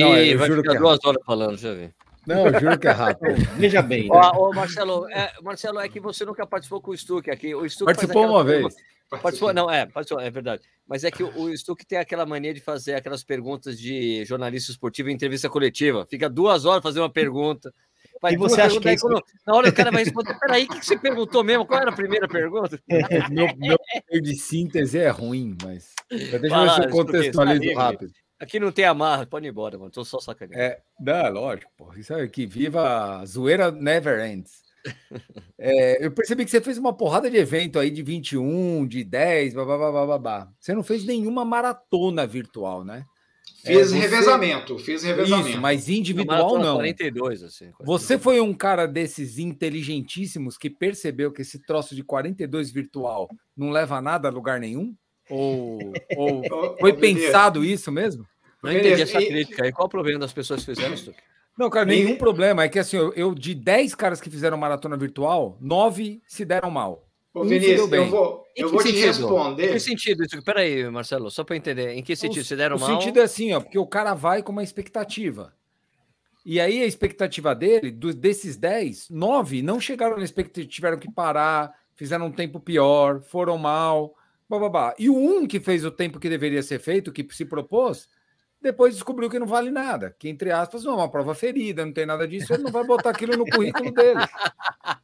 Não, eu vai juro ficar que é duas horas falando, já vi. Não, eu juro que é rápido. Veja bem. Né? Ó, ó, Marcelo, é, Marcelo, é que você nunca participou com o Stuck aqui. O Stuck participou uma vez. Participou, não, é, participou, é verdade. Mas é que o, Stuck tem aquela mania de fazer aquelas perguntas de jornalista esportivo em entrevista coletiva. Fica duas horas fazendo uma pergunta. Vai, e você acha que é quando, na hora o cara vai responder, peraí, o que você perguntou mesmo? Qual era a primeira pergunta? meu, meu de síntese é ruim, mas deixa eu ver se eu contextualizo rápido. Aqui não tem amarra, pode ir embora, mano. Tô só sacaneando. É, não, lógico, pô. Isso aqui, viva a zoeira never ends. É, eu percebi que você fez uma porrada de evento aí de 21, de 10, babá, babá. Você não fez nenhuma maratona virtual, né? Fiz é, você... revezamento, fiz revezamento. Isso, mas individual não. 42, assim. 42. Você foi um cara desses inteligentíssimos que percebeu que esse troço de 42 virtual não leva a nada a lugar nenhum? Ou, ou foi pensado isso mesmo? Não entendi essa crítica aí. Qual o problema das pessoas que fizeram isso? Não, cara, nenhum problema. É que assim, eu, eu de 10 caras que fizeram maratona virtual, 9 se deram mal. Ô, Vinícius, eu vou, eu vou te responder. Em que sentido isso? Peraí, Marcelo, só para entender. Em que sentido? Se deram o mal? O sentido é assim, ó, porque o cara vai com uma expectativa. E aí a expectativa dele, do, desses 10, 9 não chegaram na expectativa, tiveram que parar, fizeram um tempo pior, foram mal, bababá. E o um que fez o tempo que deveria ser feito, que se propôs, depois descobriu que não vale nada, que entre aspas não é uma prova ferida, não tem nada disso, ele não vai botar aquilo no currículo dele.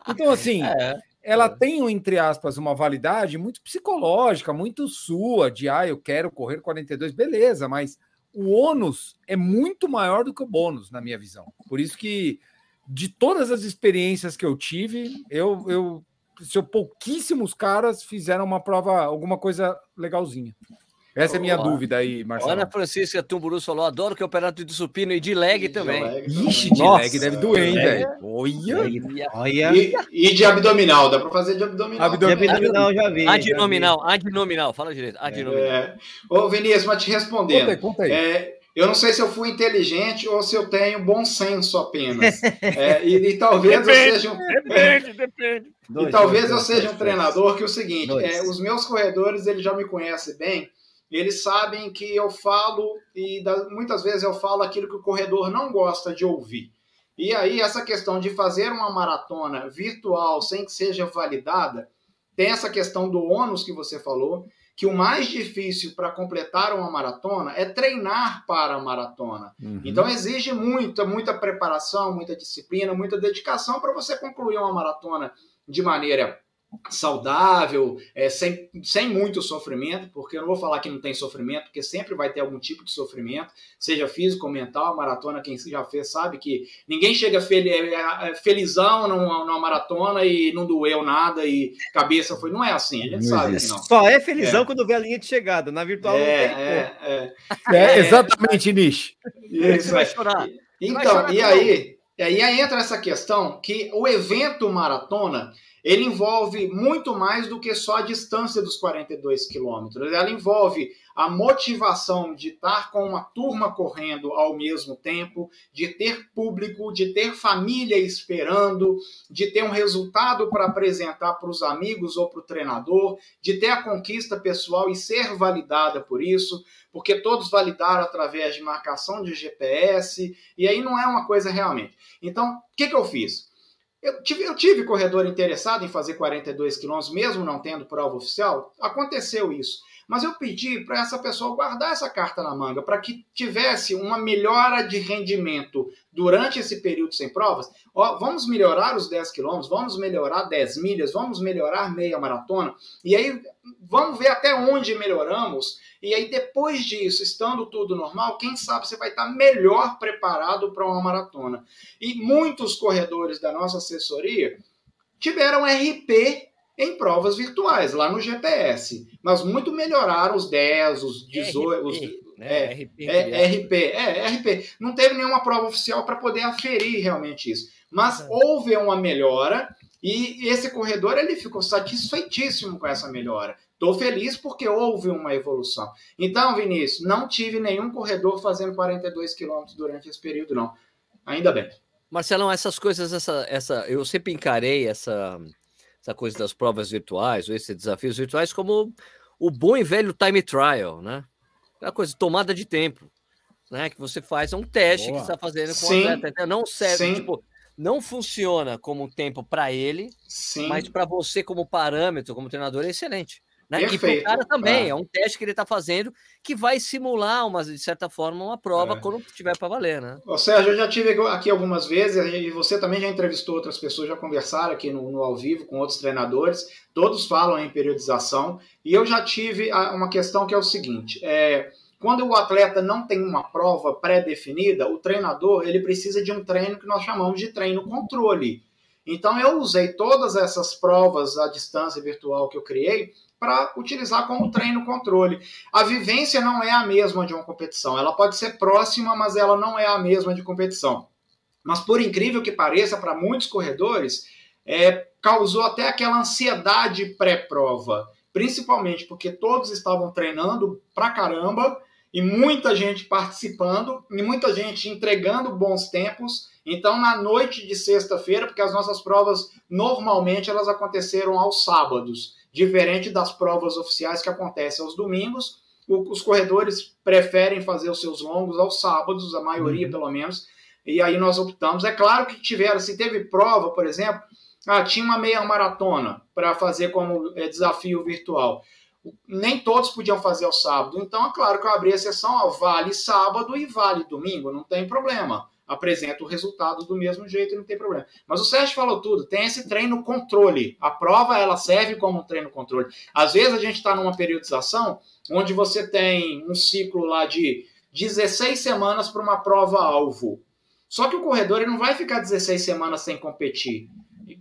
Então, assim, é ela tem, entre aspas, uma validade muito psicológica, muito sua, de ah, eu quero correr 42, beleza, mas o ônus é muito maior do que o bônus, na minha visão. Por isso que, de todas as experiências que eu tive, eu, eu, eu pouquíssimos caras fizeram uma prova, alguma coisa legalzinha. Essa é a minha dúvida aí, Marcelo. Ana Francisca Tumburus falou: adoro o campeonato de supino e de leg e também. De leg Ixi, de Nossa, leg deve doer, hein, velho? Olha. Olha. E, e, de abdominal, dá para fazer de abdominal. Abdominal, de abdominal já vi. Adnominal, já vi. adnominal, fala direito. Adnominal. É. Ô, Vinícius, mas te respondendo. Conta aí, conta aí. É, eu não sei se eu fui inteligente ou se eu tenho bom senso apenas. É, e, e, talvez depende, eu seja um. Depende, depende. Dois, e talvez dois, eu seja dois, um treinador que é o seguinte: é, os meus corredores eles já me conhecem bem eles sabem que eu falo e muitas vezes eu falo aquilo que o corredor não gosta de ouvir. E aí, essa questão de fazer uma maratona virtual sem que seja validada, tem essa questão do ônus que você falou, que o mais difícil para completar uma maratona é treinar para a maratona. Uhum. Então, exige muita, muita preparação, muita disciplina, muita dedicação para você concluir uma maratona de maneira saudável, é, sem, sem muito sofrimento, porque eu não vou falar que não tem sofrimento, porque sempre vai ter algum tipo de sofrimento, seja físico ou mental. Maratona, quem já fez sabe que ninguém chega fel, é, é, felizão numa, numa, maratona e não doeu nada e cabeça foi. Não é assim, a gente não sabe que não. Só é felizão é. quando vê a linha de chegada. Na virtual é, não tem. É, é, é, exatamente, Nish. Isso, vai chorar. Então, vai chorar e aí, e aí entra essa questão que o evento maratona ele envolve muito mais do que só a distância dos 42 quilômetros. Ela envolve a motivação de estar com uma turma correndo ao mesmo tempo, de ter público, de ter família esperando, de ter um resultado para apresentar para os amigos ou para o treinador, de ter a conquista pessoal e ser validada por isso, porque todos validaram através de marcação de GPS, e aí não é uma coisa realmente. Então, o que, que eu fiz? Eu tive, eu tive corredor interessado em fazer 42 quilômetros, mesmo não tendo prova oficial. Aconteceu isso. Mas eu pedi para essa pessoa guardar essa carta na manga, para que tivesse uma melhora de rendimento durante esse período sem provas. Ó, vamos melhorar os 10 quilômetros, vamos melhorar 10 milhas, vamos melhorar meia maratona. E aí vamos ver até onde melhoramos e aí, depois disso, estando tudo normal, quem sabe você vai estar melhor preparado para uma maratona. E muitos corredores da nossa assessoria tiveram RP em provas virtuais, lá no GPS. Mas muito melhoraram os 10, os 18. Os, né? é, RP, é, RP, é, RP. Não teve nenhuma prova oficial para poder aferir realmente isso. Mas é. houve uma melhora e esse corredor ele ficou satisfeitíssimo com essa melhora. Estou feliz porque houve uma evolução. Então, Vinícius, não tive nenhum corredor fazendo 42 quilômetros durante esse período, não. Ainda bem. Marcelão, essas coisas, essa, essa, eu sempre encarei essa, essa coisa das provas virtuais, ou esses desafios virtuais, como o bom e velho time trial, né? Aquela coisa, tomada de tempo, né? Que você faz é um teste Boa. que está fazendo com Sim. o atleta. Não serve, Sim. tipo, não funciona como tempo para ele, Sim. mas para você como parâmetro, como treinador, é excelente. Né? E para o cara também, ah. é um teste que ele está fazendo que vai simular, uma, de certa forma, uma prova é. quando tiver para valer, né? Ô, Sérgio, eu já tive aqui algumas vezes, e você também já entrevistou outras pessoas, já conversaram aqui no, no ao vivo com outros treinadores, todos falam em periodização, e eu já tive uma questão que é o seguinte: é, quando o atleta não tem uma prova pré-definida, o treinador ele precisa de um treino que nós chamamos de treino controle. Então eu usei todas essas provas à distância virtual que eu criei para utilizar como treino controle. A vivência não é a mesma de uma competição. Ela pode ser próxima, mas ela não é a mesma de competição. Mas por incrível que pareça, para muitos corredores, é, causou até aquela ansiedade pré-prova, principalmente porque todos estavam treinando pra caramba e muita gente participando e muita gente entregando bons tempos. Então, na noite de sexta-feira, porque as nossas provas normalmente elas aconteceram aos sábados diferente das provas oficiais que acontecem aos domingos. os corredores preferem fazer os seus longos aos sábados, a maioria uhum. pelo menos, e aí nós optamos. É claro que tiveram, se teve prova, por exemplo, ah, tinha uma meia maratona para fazer como é, desafio virtual. Nem todos podiam fazer ao sábado, então é claro que eu abri a sessão, ó, vale sábado e vale domingo, não tem problema apresenta o resultado do mesmo jeito e não tem problema. Mas o Sérgio falou tudo, tem esse treino controle. A prova ela serve como um treino controle. Às vezes a gente está numa periodização onde você tem um ciclo lá de 16 semanas para uma prova alvo. Só que o corredor ele não vai ficar 16 semanas sem competir.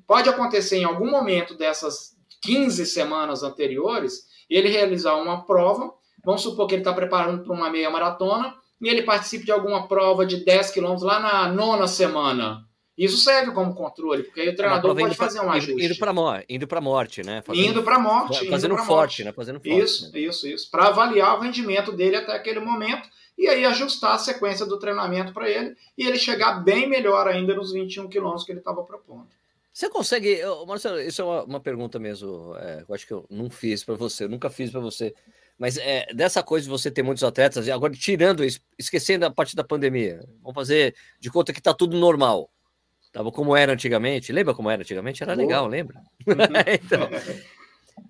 Pode acontecer em algum momento dessas 15 semanas anteriores ele realizar uma prova Vamos supor que ele está preparando para uma meia maratona e ele participe de alguma prova de 10 quilômetros lá na nona semana. Isso serve como controle, porque aí o treinador pode fazer um ajuste. Indo para morte, indo para morte, né? Fazendo, indo para morte. Fazendo forte, morte. né? Fazendo forte. Isso, né? isso, isso. Para avaliar o rendimento dele até aquele momento e aí ajustar a sequência do treinamento para ele e ele chegar bem melhor ainda nos 21 quilômetros que ele estava propondo. Você consegue, Marcelo, isso é uma, uma pergunta mesmo, é, eu acho que eu não fiz para você, eu nunca fiz para você, mas é, dessa coisa de você ter muitos atletas, agora tirando, esquecendo a parte da pandemia, vamos fazer de conta que está tudo normal, tava como era antigamente, lembra como era antigamente? Era legal, lembra? então,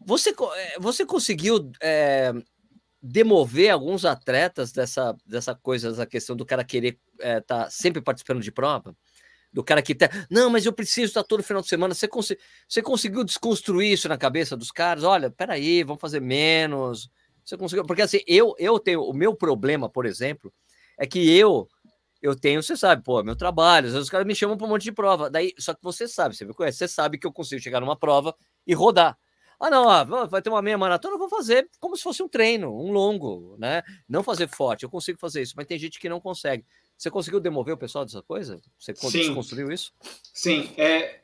você, é, você conseguiu é, demover alguns atletas dessa, dessa coisa, dessa questão do cara querer estar é, tá sempre participando de prova? do cara que tá, não, mas eu preciso estar todo final de semana. Você, cons você conseguiu desconstruir isso na cabeça dos caras? Olha, peraí, vamos fazer menos. Você conseguiu? Porque assim, eu, eu tenho o meu problema, por exemplo, é que eu eu tenho, você sabe, pô, meu trabalho, às vezes os caras me chamam para um monte de prova. Daí, só que você sabe, você me conhece, você sabe que eu consigo chegar numa prova e rodar. Ah, não, ó, vai ter uma meia maratona, eu vou fazer como se fosse um treino, um longo, né? Não fazer forte, eu consigo fazer isso, mas tem gente que não consegue. Você conseguiu demover o pessoal dessa coisa? Você construiu isso? Sim, é,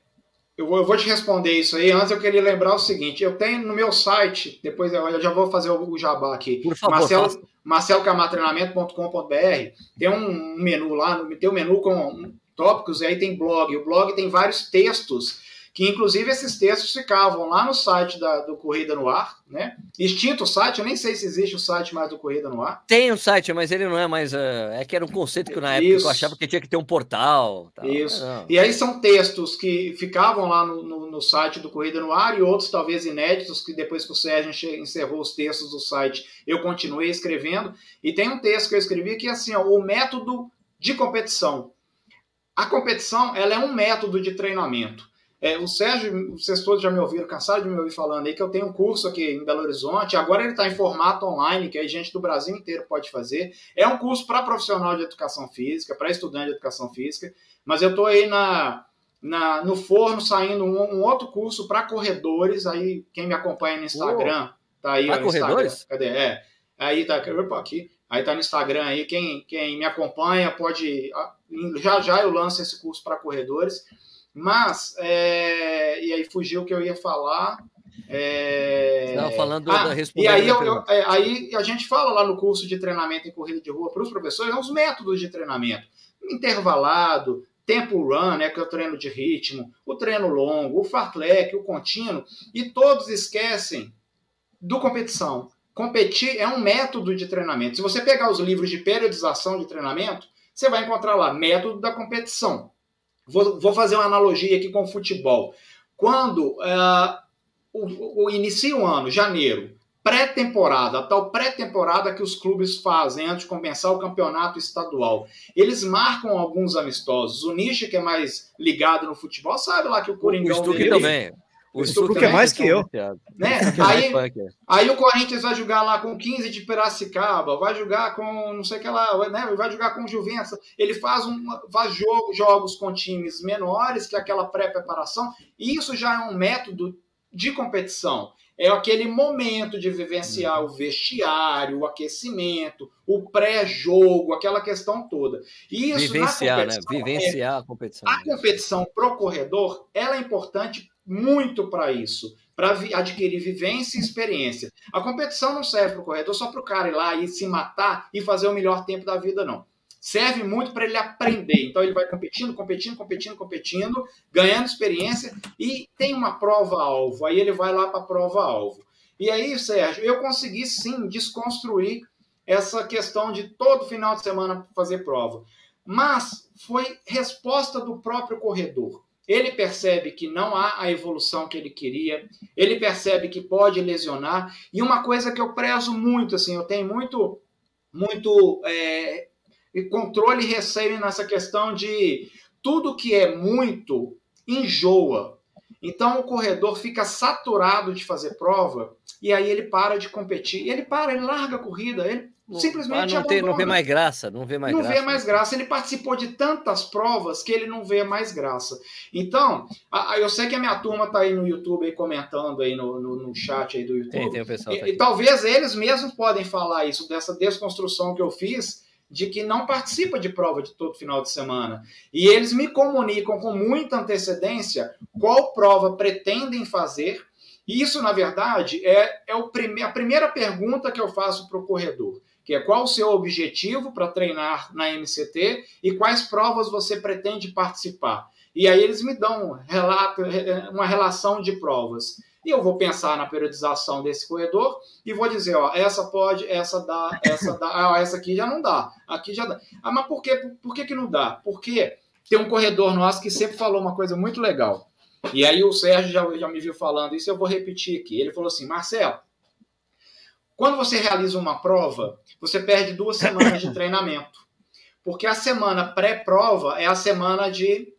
eu, vou, eu vou te responder isso aí. Antes eu queria lembrar o seguinte: eu tenho no meu site, depois eu, eu já vou fazer o, o jabá aqui. Por favor, Marcelo, marcelocamatrenamento.com.br tem um menu lá, tem um menu com tópicos, e aí tem blog. O blog tem vários textos que inclusive esses textos ficavam lá no site da, do Corrida no Ar, né? Extinto o site, eu nem sei se existe o site mais do Corrida no Ar. Tem o um site, mas ele não é mais. Uh, é que era um conceito que na época eu achava que tinha que ter um portal. Tal. Isso. E aí são textos que ficavam lá no, no, no, site do Corrida no Ar e outros talvez inéditos, que depois que o Sérgio encerrou os textos do site, eu continuei escrevendo. E tem um texto que eu escrevi que é assim: ó, o método de competição. A competição ela é um método de treinamento. É, o Sérgio, vocês todos já me ouviram, cansaram de me ouvir falando aí que eu tenho um curso aqui em Belo Horizonte, agora ele está em formato online, que a gente do Brasil inteiro pode fazer. É um curso para profissional de educação física, para estudante de educação física, mas eu estou aí na, na, no forno saindo um, um outro curso para corredores, aí quem me acompanha no Instagram, tá aí. Para corredores? Cadê? É, aí tá aqui. Aí tá no Instagram aí, quem, quem me acompanha pode. Já já eu lanço esse curso para corredores. Mas, é, e aí fugiu o que eu ia falar. É... Não, falando ah, da E aí, eu, eu, é, aí a gente fala lá no curso de treinamento em corrida de rua para os professores, os métodos de treinamento. Intervalado, tempo run, né, que é o treino de ritmo, o treino longo, o fartlek, o contínuo, e todos esquecem do competição. Competir é um método de treinamento. Se você pegar os livros de periodização de treinamento, você vai encontrar lá método da competição. Vou, vou fazer uma analogia aqui com o futebol. Quando uh, o, o, inicia o ano, janeiro, pré-temporada, a tal pré-temporada que os clubes fazem antes de começar o campeonato estadual. Eles marcam alguns amistosos. O Nishi, que é mais ligado no futebol, sabe lá que o Coringão... O Stuck também. O Stuque é mais que eu. Né? Aí, aí o Corinthians vai jogar lá com 15 de Piracicaba, vai jogar com não sei o que lá, né? vai jogar com Juventus. Ele faz, um, faz jogo, jogos com times menores, que é aquela pré-preparação. E isso já é um método de competição. É aquele momento de vivenciar hum. o vestiário, o aquecimento, o pré-jogo, aquela questão toda. Isso Vivenciar, né? Vivenciar é, a competição. A competição pro corredor, ela é importante muito para isso, para adquirir vivência e experiência. A competição não serve para o corredor só para o cara ir lá e se matar e fazer o melhor tempo da vida, não. Serve muito para ele aprender. Então ele vai competindo, competindo, competindo, competindo, ganhando experiência e tem uma prova-alvo. Aí ele vai lá para a prova-alvo. E aí, Sérgio, eu consegui sim desconstruir essa questão de todo final de semana fazer prova. Mas foi resposta do próprio corredor ele percebe que não há a evolução que ele queria, ele percebe que pode lesionar. E uma coisa que eu prezo muito, assim, eu tenho muito, muito é, controle e receio nessa questão de tudo que é muito enjoa. Então o corredor fica saturado de fazer prova e aí ele para de competir. Ele para, ele larga a corrida, ele simplesmente não, tem, não vê mais graça, não vê mais não graça. vê mais graça. Ele participou de tantas provas que ele não vê mais graça. Então, a, a, eu sei que a minha turma está aí no YouTube aí comentando aí no, no, no, chat aí do YouTube. Tem, tem o pessoal tá e, e talvez eles mesmos podem falar isso dessa desconstrução que eu fiz de que não participa de prova de todo final de semana. E eles me comunicam com muita antecedência qual prova pretendem fazer. E isso, na verdade, é, é o prime a primeira pergunta que eu faço para o corredor, que é qual o seu objetivo para treinar na MCT e quais provas você pretende participar. E aí eles me dão relato, uma relação de provas. E eu vou pensar na periodização desse corredor e vou dizer, ó, essa pode, essa dá, essa dá, ah, essa aqui já não dá, aqui já dá. Ah, mas por, quê? por que, que não dá? Porque tem um corredor nosso que sempre falou uma coisa muito legal. E aí o Sérgio já, já me viu falando isso, eu vou repetir aqui. Ele falou assim, Marcelo, quando você realiza uma prova, você perde duas semanas de treinamento. Porque a semana pré-prova é a semana de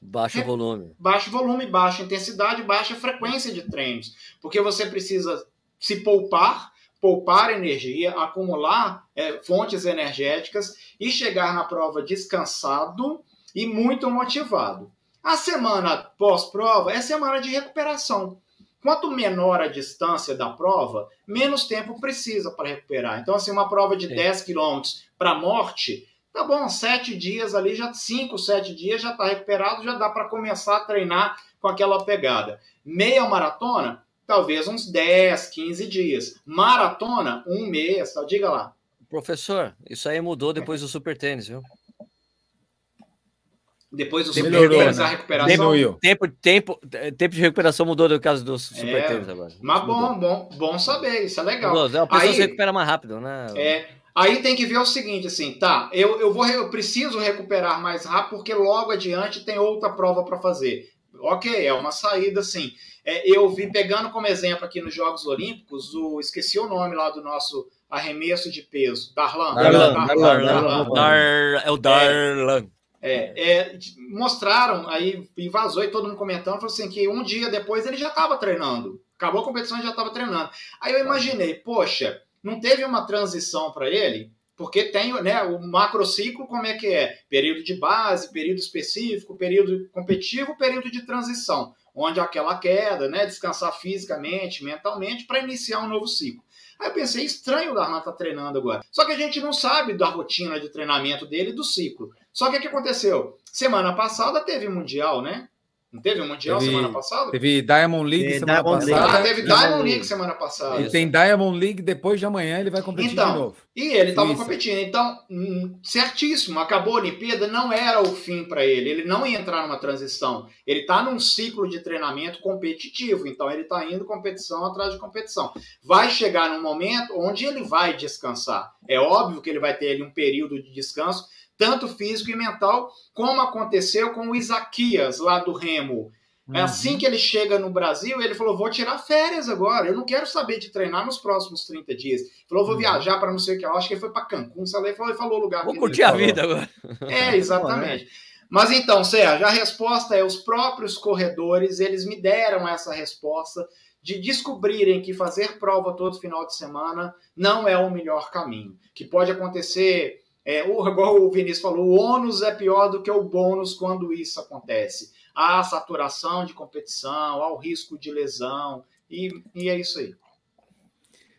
Baixo volume. Baixo volume, baixa intensidade, baixa frequência de treinos. Porque você precisa se poupar, poupar energia, acumular é, fontes energéticas e chegar na prova descansado e muito motivado. A semana pós-prova é semana de recuperação. Quanto menor a distância da prova, menos tempo precisa para recuperar. Então, assim, uma prova de Sim. 10 quilômetros para morte Tá bom, sete dias ali, já cinco, sete dias já está recuperado, já dá para começar a treinar com aquela pegada. Meia maratona, talvez uns 10, 15 dias. Maratona, um mês, tá? diga lá. Professor, isso aí mudou depois do super tênis, viu? Depois super tênis, né? a recuperação. Tempo, tempo, tempo de recuperação mudou no caso do super é, tênis agora. Mas bom, bom, bom saber, isso é legal. Mudou, a pessoa aí, se recupera mais rápido, né? É, Aí tem que ver o seguinte, assim, tá, eu, eu, vou, eu preciso recuperar mais rápido porque logo adiante tem outra prova para fazer. Ok, é uma saída, sim. É, eu vi, pegando como exemplo aqui nos Jogos Olímpicos, o, esqueci o nome lá do nosso arremesso de peso, Darlan. Darlan, Darlan, Darlan, Darlan é o Darlan. É, é, mostraram aí, e vazou e todo mundo comentando, falou assim, que um dia depois ele já estava treinando. Acabou a competição e já estava treinando. Aí eu imaginei, poxa, não teve uma transição para ele, porque tem né, o macrociclo, como é que é? Período de base, período específico, período competitivo, período de transição, onde aquela queda, né, descansar fisicamente, mentalmente, para iniciar um novo ciclo. Aí eu pensei, estranho o Darlan tá treinando agora. Só que a gente não sabe da rotina de treinamento dele e do ciclo. Só que o que aconteceu? Semana passada teve Mundial, né? Não teve o um Mundial teve, semana passada? Teve Diamond League teve semana Diamond passada. League. Ah, teve Diamond League semana passada. E tem Diamond League depois de amanhã, ele vai competir então, de novo. E ele estava competindo. Então, hum, certíssimo, acabou a Olimpíada, não era o fim para ele. Ele não ia entrar numa transição. Ele está num ciclo de treinamento competitivo. Então, ele está indo competição atrás de competição. Vai chegar num momento onde ele vai descansar. É óbvio que ele vai ter ali um período de descanso tanto físico e mental, como aconteceu com o Isaquias, lá do Remo. É uhum. Assim que ele chega no Brasil, ele falou: vou tirar férias agora, eu não quero saber de treinar nos próximos 30 dias. Ele falou: vou uhum. viajar para não sei o que, eu acho que ele foi para Cancún, sei lá, ele falou, ele falou o lugar. Vou curtir a vida agora. É, exatamente. Mas então, Sérgio, a resposta é: os próprios corredores, eles me deram essa resposta de descobrirem que fazer prova todo final de semana não é o melhor caminho. Que pode acontecer é, igual o Vinícius falou, o ônus é pior do que o bônus quando isso acontece. Há saturação de competição, há o risco de lesão, e, e é isso aí.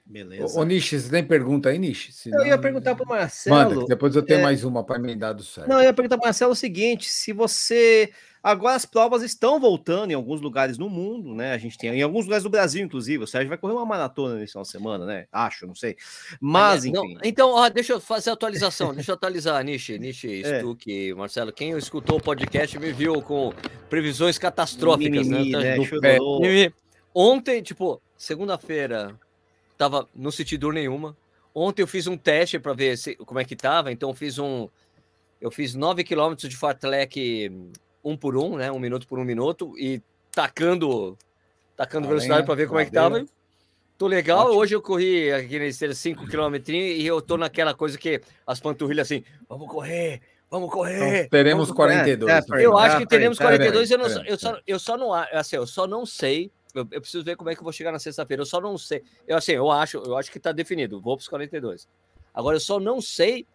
Beleza. Ô, Nishi, você tem pergunta aí, Nishi? Senão... Eu ia perguntar para o Marcelo. Manda, depois eu tenho é... mais uma para me dar do certo. Não, eu ia perguntar para o Marcelo o seguinte: se você Agora as provas estão voltando em alguns lugares no mundo, né? A gente tem em alguns lugares do Brasil, inclusive. O Sérgio vai correr uma maratona nesse final de semana, né? Acho, não sei. Mas, enfim. Não, então, ó, deixa eu fazer a atualização, deixa eu atualizar, Nishi, Nishi, é. Stuck, Marcelo. Quem escutou o podcast me viu com previsões catastróficas, Mimimi, né? né? Ontem, tipo, segunda-feira, tava no sentido nenhuma. Ontem eu fiz um teste para ver se, como é que tava, então eu fiz um. Eu fiz 9 quilômetros de fartlek um por um, né? Um minuto por um minuto, e tacando, tacando velocidade para ver como é que tava. Tô legal. Ótimo. Hoje eu corri aqui nesse 5 km e eu tô naquela coisa que as panturrilhas assim, vamos correr, Vamos correr. Então, teremos vamos... 42. É, é, Eu acho que teremos é, 42. Eu, não, é, eu, só, eu só não assim, eu só não sei. Eu, eu, preciso ver como é que eu vou chegar na sexta-feira. Eu só não sei. Eu assim, eu acho, eu acho que está definido. Vou para os 42. Agora eu só não sei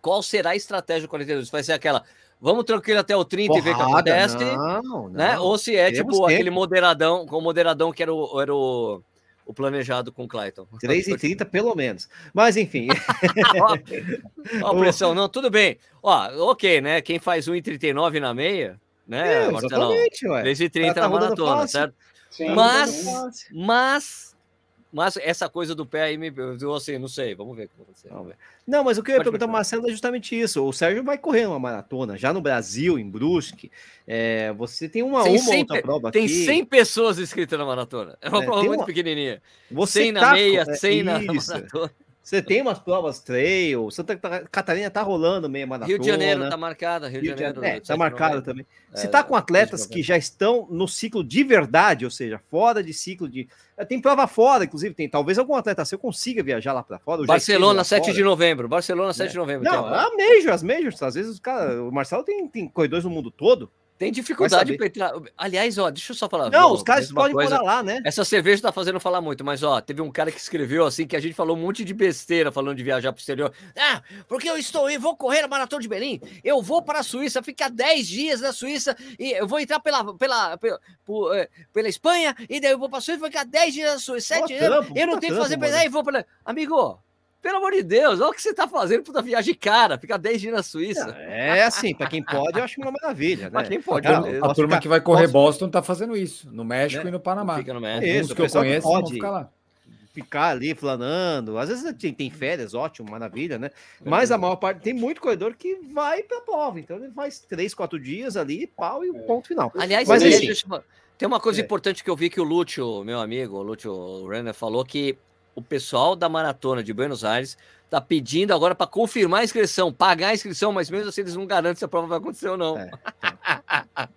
qual será a estratégia do 42. Vai ser aquela vamos tranquilo até o 30 Porrada, e ver o que acontece. Não, não. Né? Ou se é Temos tipo tempo. aquele moderadão, com o moderadão que era o, era o, o planejado com o Clayton. 3 e 30 pelo menos. Mas enfim. ó, ó, pressão, não, tudo bem. Ó, ok, né? Quem faz 1,39 na meia, né, é, Marcelão? 3 e 30 tá na maratona, certo? Sim, mas, mas mas essa coisa do pé aí me eu assim, não sei, vamos ver o que acontecer. Não, mas o que eu ia perguntar, Marcelo, é justamente isso. O Sérgio vai correr uma maratona, já no Brasil, em Brusque. É, você tem uma, tem uma 100, outra prova Tem aqui. 100 pessoas inscritas na maratona. É uma é, prova muito uma... pequenininha. Você 100 tá... na meia, 100 é, na maratona. Você tem umas provas trail, Santa Catarina tá rolando meia maratona. Rio de Janeiro tá marcada, Rio, Rio de Janeiro. É, tá marcada também. É, Você tá com atletas que já estão no ciclo de verdade, ou seja, fora de ciclo de. É, tem prova fora, inclusive, tem talvez algum atleta seu consiga viajar lá para fora. Barcelona, 7 fora. de novembro. Barcelona, 7 é. de novembro. Não, a Major, as Majors, às vezes os o Marcelo tem, tem corredores no mundo todo. Tem dificuldade para entrar. Aliás, ó, deixa eu só falar. Não, ó, os caras podem coisa. lá, né? Essa cerveja tá fazendo falar muito, mas ó, teve um cara que escreveu assim que a gente falou um monte de besteira falando de viajar pro exterior. Ah, porque eu estou eu vou correr a maratona de Berlim, eu vou para a Suíça, ficar 10 dias na Suíça e eu vou entrar pela pela pela, por, é, pela Espanha e daí eu vou para a Suíça, vou ficar 10 dias na Suíça, 7 dias. Eu não tenho que fazer, aí vou para amigo, pelo amor de Deus, olha o que você está fazendo puta viagem cara, ficar 10 dias na Suíça. É assim, para quem pode, eu acho uma maravilha. Né? Para quem pode. a, a turma ficar, que vai correr posso... Boston está fazendo isso, no México né? e no Panamá. Fica no México. Isso, que eu conheço pode ficar lá. Ficar ali flanando, às vezes tem, tem férias, ótimo, maravilha, né? Mas a maior parte tem muito corredor que vai para a prova, então ele faz três, quatro dias ali, pau e o ponto final. Aliás, Mas, assim, tem uma coisa é. importante que eu vi que o Lúcio, meu amigo, o Lúcio Renner, falou que o pessoal da maratona de Buenos Aires está pedindo agora para confirmar a inscrição, pagar a inscrição, mas mesmo assim eles não garantem se a prova vai acontecer ou não. É, então.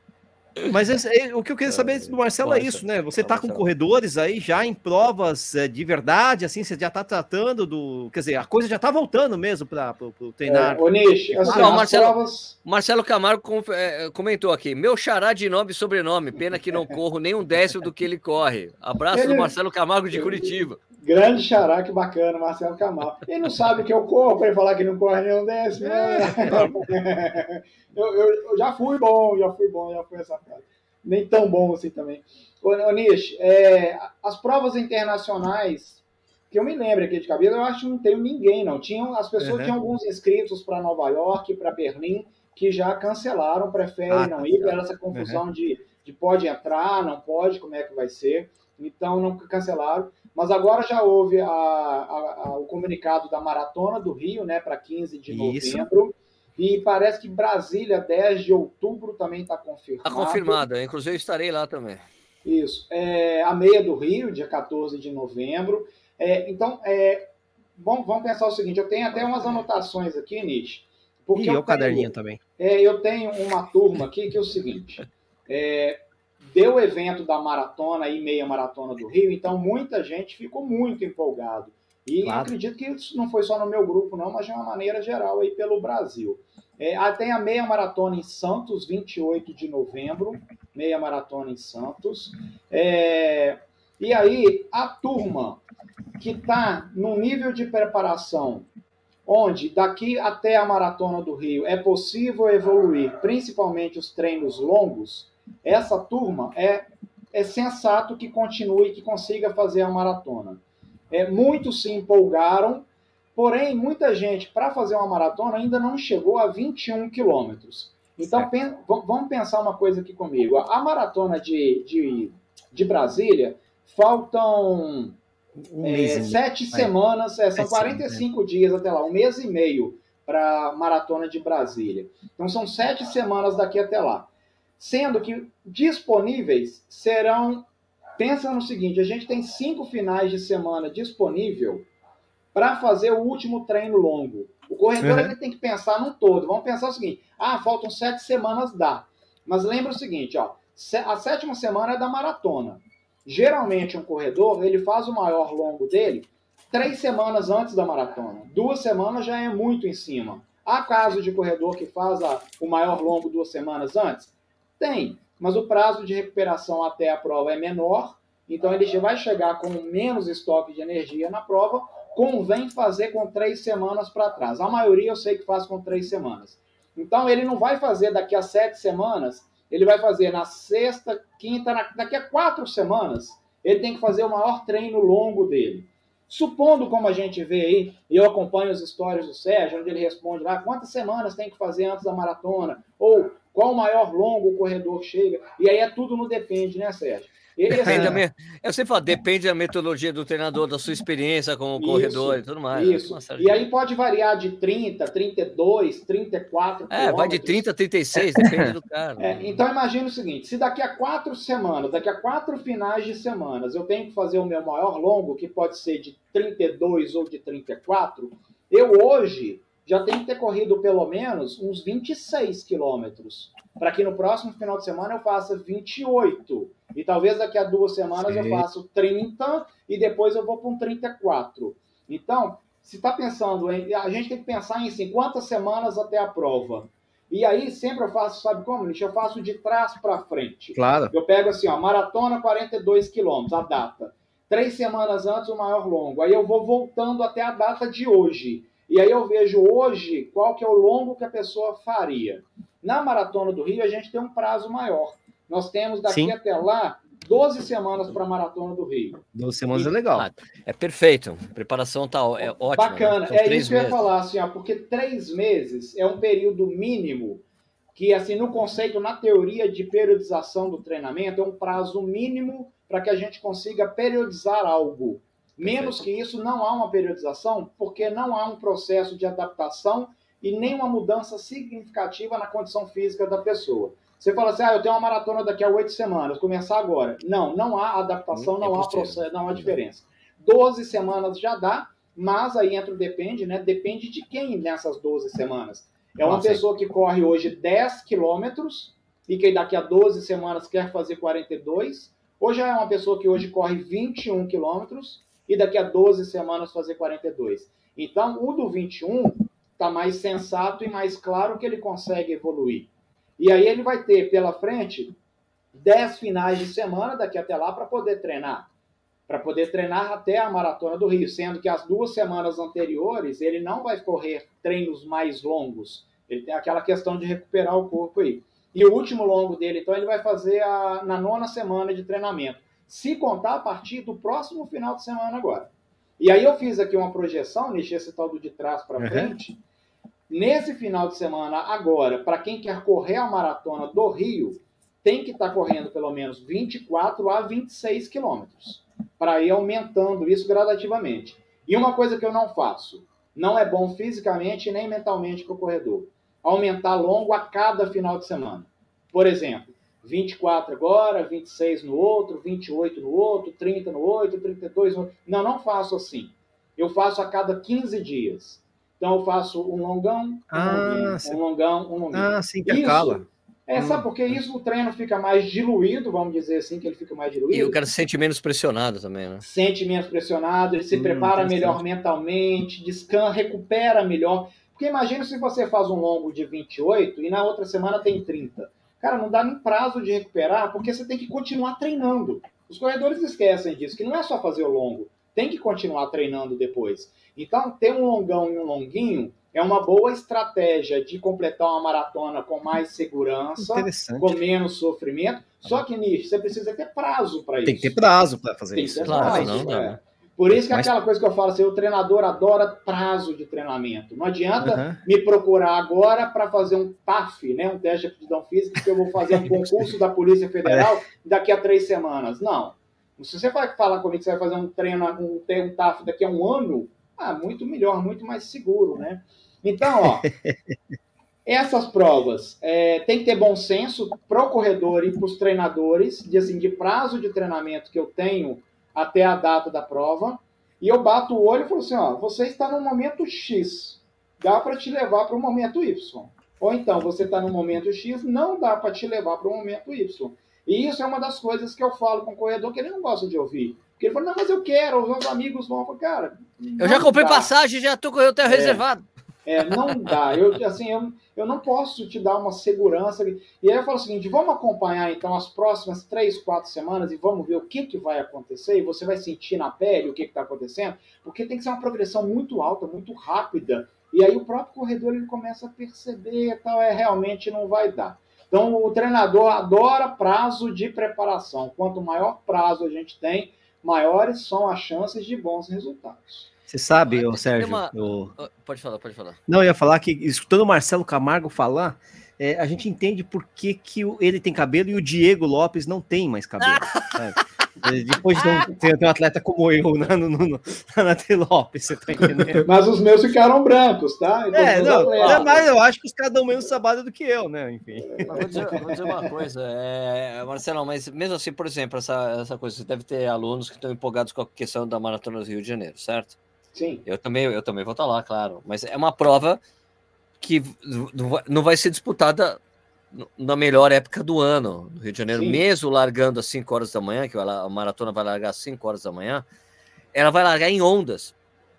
Mas esse, é, o que eu queria saber do Marcelo é isso, né? Você está com corredores aí já em provas é, de verdade, assim, você já está tratando do. Quer dizer, a coisa já está voltando mesmo para o treinar. É, Onish, assim, não, Marcelo, provas... Marcelo Camargo com, é, comentou aqui: meu xará de nome e sobrenome, pena que não corro nem um décimo do que ele corre. Abraço ele... do Marcelo Camargo de Curitiba. Grande xará, que bacana, Marcelo Camargo. Ele não sabe que eu corro para ele falar que não corre nem um décimo. Né? eu, eu, eu, já fui bom, já fui bom, já fui essa frase. Nem tão bom assim também. Ô, Nish, é, as provas internacionais, que eu me lembro aqui de cabeça, eu acho que não tenho ninguém, não. Tinham, as pessoas uhum. tinham alguns inscritos para Nova York, para Berlim, que já cancelaram, preferem ah, não ir, pela essa confusão uhum. de, de pode entrar, não pode, como é que vai ser. Então não cancelaram. Mas agora já houve a, a, a, o comunicado da Maratona do Rio, né, para 15 de Isso. novembro. E parece que Brasília, 10 de outubro, também está confirmado. Está confirmada, inclusive eu estarei lá também. Isso. É, a meia do Rio, dia 14 de novembro. É, então, é, vamos, vamos pensar o seguinte: eu tenho até umas anotações aqui, Nish. Porque e eu o caderninho também. É, eu tenho uma turma aqui que é o seguinte: é, deu o evento da maratona e meia maratona do Rio, então muita gente ficou muito empolgado. E claro. acredito que isso não foi só no meu grupo, não, mas de uma maneira geral aí pelo Brasil. É, tem a meia maratona em Santos, 28 de novembro, meia maratona em Santos. É, e aí, a turma que está no nível de preparação, onde daqui até a maratona do Rio é possível evoluir, principalmente os treinos longos, essa turma é, é sensato que continue, que consiga fazer a maratona. É, muitos se empolgaram, porém, muita gente, para fazer uma maratona, ainda não chegou a 21 quilômetros. Então, pen, vamos pensar uma coisa aqui comigo. A maratona de, de, de Brasília, faltam um é, sete semanas, é, são é 45 sim, dias até lá, um mês e meio para a maratona de Brasília. Então, são sete semanas daqui até lá sendo que disponíveis serão. Pensa no seguinte: a gente tem cinco finais de semana disponível para fazer o último treino longo. O corredor uhum. tem que pensar no todo. Vamos pensar o seguinte: ah, faltam sete semanas, dá. Mas lembra o seguinte: ó, a sétima semana é da maratona. Geralmente, um corredor ele faz o maior longo dele três semanas antes da maratona. Duas semanas já é muito em cima. Há caso de corredor que faz a, o maior longo duas semanas antes? Tem, mas o prazo de recuperação até a prova é menor, então ele já vai chegar com menos estoque de energia na prova. Convém fazer com três semanas para trás. A maioria eu sei que faz com três semanas. Então ele não vai fazer daqui a sete semanas, ele vai fazer na sexta, quinta, na, daqui a quatro semanas. Ele tem que fazer o maior treino longo dele. Supondo, como a gente vê aí, e eu acompanho as histórias do Sérgio, onde ele responde lá quantas semanas tem que fazer antes da maratona, ou qual o maior longo o corredor chega, e aí é tudo no depende, né, Sérgio? Ele, depende assim. Eu sempre falo, depende da metodologia do treinador, da sua experiência como isso, corredor e tudo mais. Né? Isso. E aí pode variar de 30, 32, 34. É, vai de 30 a 36, depende do cara. É, então imagine o seguinte: se daqui a quatro semanas, daqui a quatro finais de semanas, eu tenho que fazer o meu maior longo, que pode ser de 32 ou de 34, eu hoje já tenho que ter corrido pelo menos uns 26 quilômetros. Para que no próximo final de semana eu faça 28. E talvez daqui a duas semanas Sim. eu faça 30 e depois eu vou para um 34. Então, se está pensando em. A gente tem que pensar em assim, quantas semanas até a prova. E aí sempre eu faço, sabe como, Nish? Eu faço de trás para frente. Claro. Eu pego assim, ó, maratona 42 quilômetros, a data. Três semanas antes, o maior longo. Aí eu vou voltando até a data de hoje. E aí eu vejo hoje qual que é o longo que a pessoa faria. Na Maratona do Rio, a gente tem um prazo maior. Nós temos daqui Sim. até lá 12 semanas para a Maratona do Rio. 12 semanas e, é legal. Ah, é perfeito. A preparação tá é ótima. Bacana. Né? É isso que eu ia falar, assim, ó, porque três meses é um período mínimo que, assim, no conceito, na teoria de periodização do treinamento, é um prazo mínimo para que a gente consiga periodizar algo. Menos que isso, não há uma periodização, porque não há um processo de adaptação e nem uma mudança significativa na condição física da pessoa. Você fala assim, ah, eu tenho uma maratona daqui a oito semanas, começar agora. Não, não há adaptação, não há processo, não há diferença. Doze semanas já dá, mas aí entra o depende, né? Depende de quem nessas 12 semanas. É uma Nossa, pessoa que corre hoje 10 quilômetros e que daqui a 12 semanas quer fazer 42. Hoje é uma pessoa que hoje corre 21 quilômetros e daqui a 12 semanas fazer 42. Então, o do 21 está mais sensato e mais claro que ele consegue evoluir. E aí ele vai ter pela frente 10 finais de semana daqui até lá para poder treinar. Para poder treinar até a maratona do Rio, sendo que as duas semanas anteriores ele não vai correr treinos mais longos. Ele tem aquela questão de recuperar o corpo aí. E o último longo dele, então, ele vai fazer a, na nona semana de treinamento se contar a partir do próximo final de semana agora. E aí eu fiz aqui uma projeção, Nishi, esse tal do de trás para uhum. frente. Nesse final de semana agora, para quem quer correr a maratona do Rio, tem que estar tá correndo pelo menos 24 a 26 quilômetros, para ir aumentando isso gradativamente. E uma coisa que eu não faço, não é bom fisicamente nem mentalmente para o corredor, aumentar longo a cada final de semana. Por exemplo, 24 agora, 26 no outro, 28 no outro, 30 no outro, 32 no outro. Não, não faço assim. Eu faço a cada 15 dias. Então eu faço um longão, um, ah, longuinho, um longão, um longuinho. Ah, sim, intercala. É, sabe por que isso o treino fica mais diluído, vamos dizer assim, que ele fica mais diluído. E o cara se sente menos pressionado também, né? Sente menos pressionado, ele se hum, prepara melhor mentalmente, descansa, recupera melhor. Porque imagina se você faz um longo de 28 e na outra semana tem 30. Cara, não dá nem prazo de recuperar, porque você tem que continuar treinando. Os corredores esquecem disso, que não é só fazer o longo, tem que continuar treinando depois. Então, ter um longão e um longuinho é uma boa estratégia de completar uma maratona com mais segurança, com menos sofrimento. Só que, Nish, você precisa ter prazo para isso. Tem que ter prazo para fazer tem isso. Claro, prazo, não, não. É. Por isso que é aquela coisa que eu falo assim, o treinador adora prazo de treinamento. Não adianta uhum. me procurar agora para fazer um TAF, né, um teste de aptidão física, que eu vou fazer um concurso da Polícia Federal daqui a três semanas. Não. Se você vai falar comigo que você vai fazer um treino, um, um TAF daqui a um ano, ah, muito melhor, muito mais seguro, né? Então, ó, essas provas é, tem que ter bom senso para o corredor e para os treinadores, de, assim, de prazo de treinamento que eu tenho até a data da prova, e eu bato o olho e falo assim, ó, você está no momento X, dá para te levar para o momento Y. Ou então, você está no momento X, não dá para te levar para o momento Y. E isso é uma das coisas que eu falo com o corredor que ele não gosta de ouvir. Porque ele falou, não, mas eu quero, os meus amigos vão. Eu falo, cara. Eu já comprei dá. passagem, já tô com o hotel é. reservado. É, não dá. Eu, assim, eu, eu não posso te dar uma segurança. E aí eu falo o seguinte: vamos acompanhar então as próximas três, quatro semanas e vamos ver o que, que vai acontecer. E você vai sentir na pele o que está acontecendo, porque tem que ser uma progressão muito alta, muito rápida. E aí o próprio corredor ele começa a perceber, tal, é realmente não vai dar. Então o treinador adora prazo de preparação. Quanto maior prazo a gente tem, maiores são as chances de bons resultados. Você sabe, ô, Sérgio. Uma... Pode falar, pode falar. Não, eu ia falar que, escutando o Marcelo Camargo falar, é, a gente entende por que, que ele tem cabelo e o Diego Lopes não tem mais cabelo. Depois de um, ter, um atleta como eu na, no, no, na Lopes, você tá entendendo? Mas os meus ficaram brancos, tá? Então, é, não, é, mas eu acho que os caras dão menos trabalho do que eu, né? Enfim. Mas vou, dizer, vou dizer uma coisa, é, Marcelo, mas mesmo assim, por exemplo, essa, essa coisa, você deve ter alunos que estão empolgados com a questão da Maratona do Rio de Janeiro, certo? Sim. Eu também, eu também vou estar lá, claro. Mas é uma prova que não vai ser disputada na melhor época do ano no Rio de Janeiro, Sim. mesmo largando às 5 horas da manhã, que a maratona vai largar às 5 horas da manhã, ela vai largar em ondas.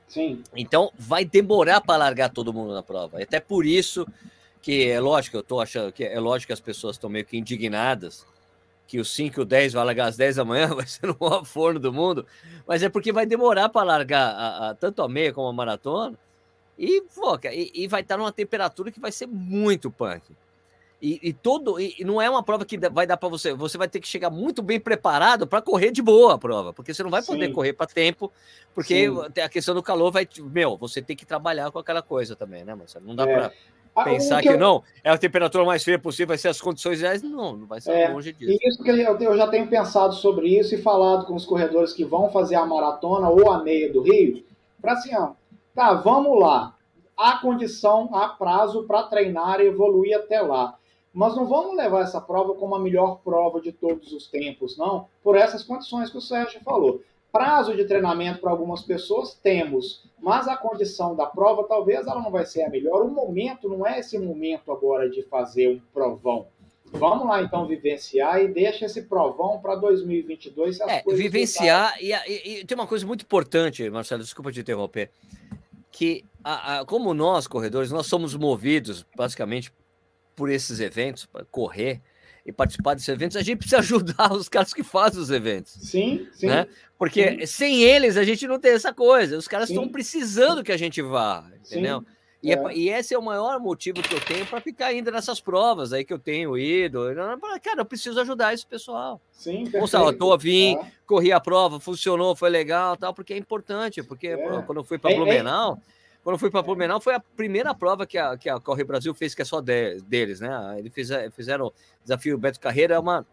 Sim. Então vai demorar para largar todo mundo na prova. E até por isso que é lógico, eu estou achando que é lógico que as pessoas estão meio que indignadas que o 5 e o 10 vai largar às 10 da manhã, vai ser no maior forno do mundo, mas é porque vai demorar para largar a, a, tanto a meia como a maratona, e, foca, e, e vai estar numa temperatura que vai ser muito punk. E, e todo e não é uma prova que vai dar para você. Você vai ter que chegar muito bem preparado para correr de boa a prova, porque você não vai poder Sim. correr para tempo, porque Sim. a questão do calor vai. Meu, você tem que trabalhar com aquela coisa também, né, mas Não dá é. para pensar que, que eu... não é a temperatura mais fria possível, vai ser as condições ideais. Não, não vai ser é, longe disso. Isso que eu já tenho pensado sobre isso e falado com os corredores que vão fazer a maratona ou a meia do Rio, para assim, ó, tá, vamos lá. Há condição, há prazo para treinar e evoluir até lá. Mas não vamos levar essa prova como a melhor prova de todos os tempos, não, por essas condições que o Sérgio falou. Prazo de treinamento para algumas pessoas temos, mas a condição da prova talvez ela não vai ser a melhor. O momento não é esse momento agora de fazer um provão. Vamos lá então vivenciar e deixa esse provão para 2022. é, vivenciar e, e, e, tem uma coisa muito importante, Marcelo, desculpa te interromper, que a, a, como nós corredores nós somos movidos basicamente por esses eventos para correr e participar desses eventos, a gente precisa ajudar os caras que fazem os eventos. Sim, sim. Né? Porque sim. sem eles a gente não tem essa coisa. Os caras estão precisando que a gente vá, entendeu? E, é. É, e, esse é o maior motivo que eu tenho para ficar ainda nessas provas aí que eu tenho ido. Cara, eu preciso ajudar esse pessoal. Sim, perfeito. Ou tô vim, é. corri a prova, funcionou, foi legal, tal, porque é importante. Porque é. quando eu fui para Blumenau, quando eu fui para Blumenau, foi a primeira prova que a, que a Corre Brasil fez, que é só de, deles, né? Eles fizeram, fizeram o desafio Beto Carreira, é uma,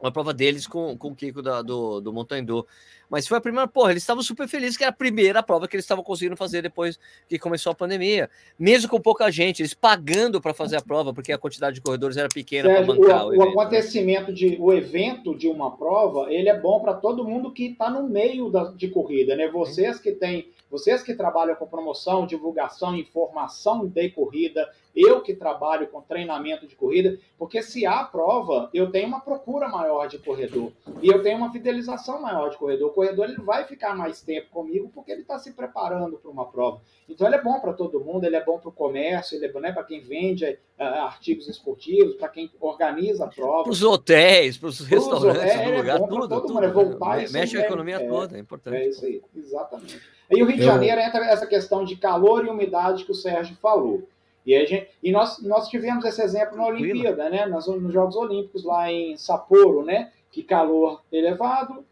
uma prova deles com, com o Kiko da, do, do Montandu. Mas foi a primeira, porra, eles estavam super felizes que era a primeira prova que eles estavam conseguindo fazer depois que começou a pandemia. Mesmo com pouca gente, eles pagando para fazer a prova, porque a quantidade de corredores era pequena para bancar o, o, o né? acontecimento de o evento de uma prova, ele é bom para todo mundo que está no meio da, de corrida, né? Vocês que têm vocês que trabalham com promoção, divulgação, informação de corrida, eu que trabalho com treinamento de corrida, porque se há prova, eu tenho uma procura maior de corredor e eu tenho uma fidelização maior de corredor. O corredor ele vai ficar mais tempo comigo porque ele está se preparando para uma prova. Então ele é bom para todo mundo, ele é bom para o comércio, ele é bom né, para quem vende uh, artigos esportivos, para quem organiza a prova. Para os hotéis, para os restaurantes, é, lugar, é tudo, todo tudo, mundo, é voltar Mexe a economia é, toda, é importante. É isso aí, exatamente. Aí o Rio de Janeiro entra essa questão de calor e umidade que o Sérgio falou. E, gente, e nós, nós tivemos esse exemplo na Olimpíada, né? Nas, nos Jogos Olímpicos, lá em Sapporo, né? Que calor elevado,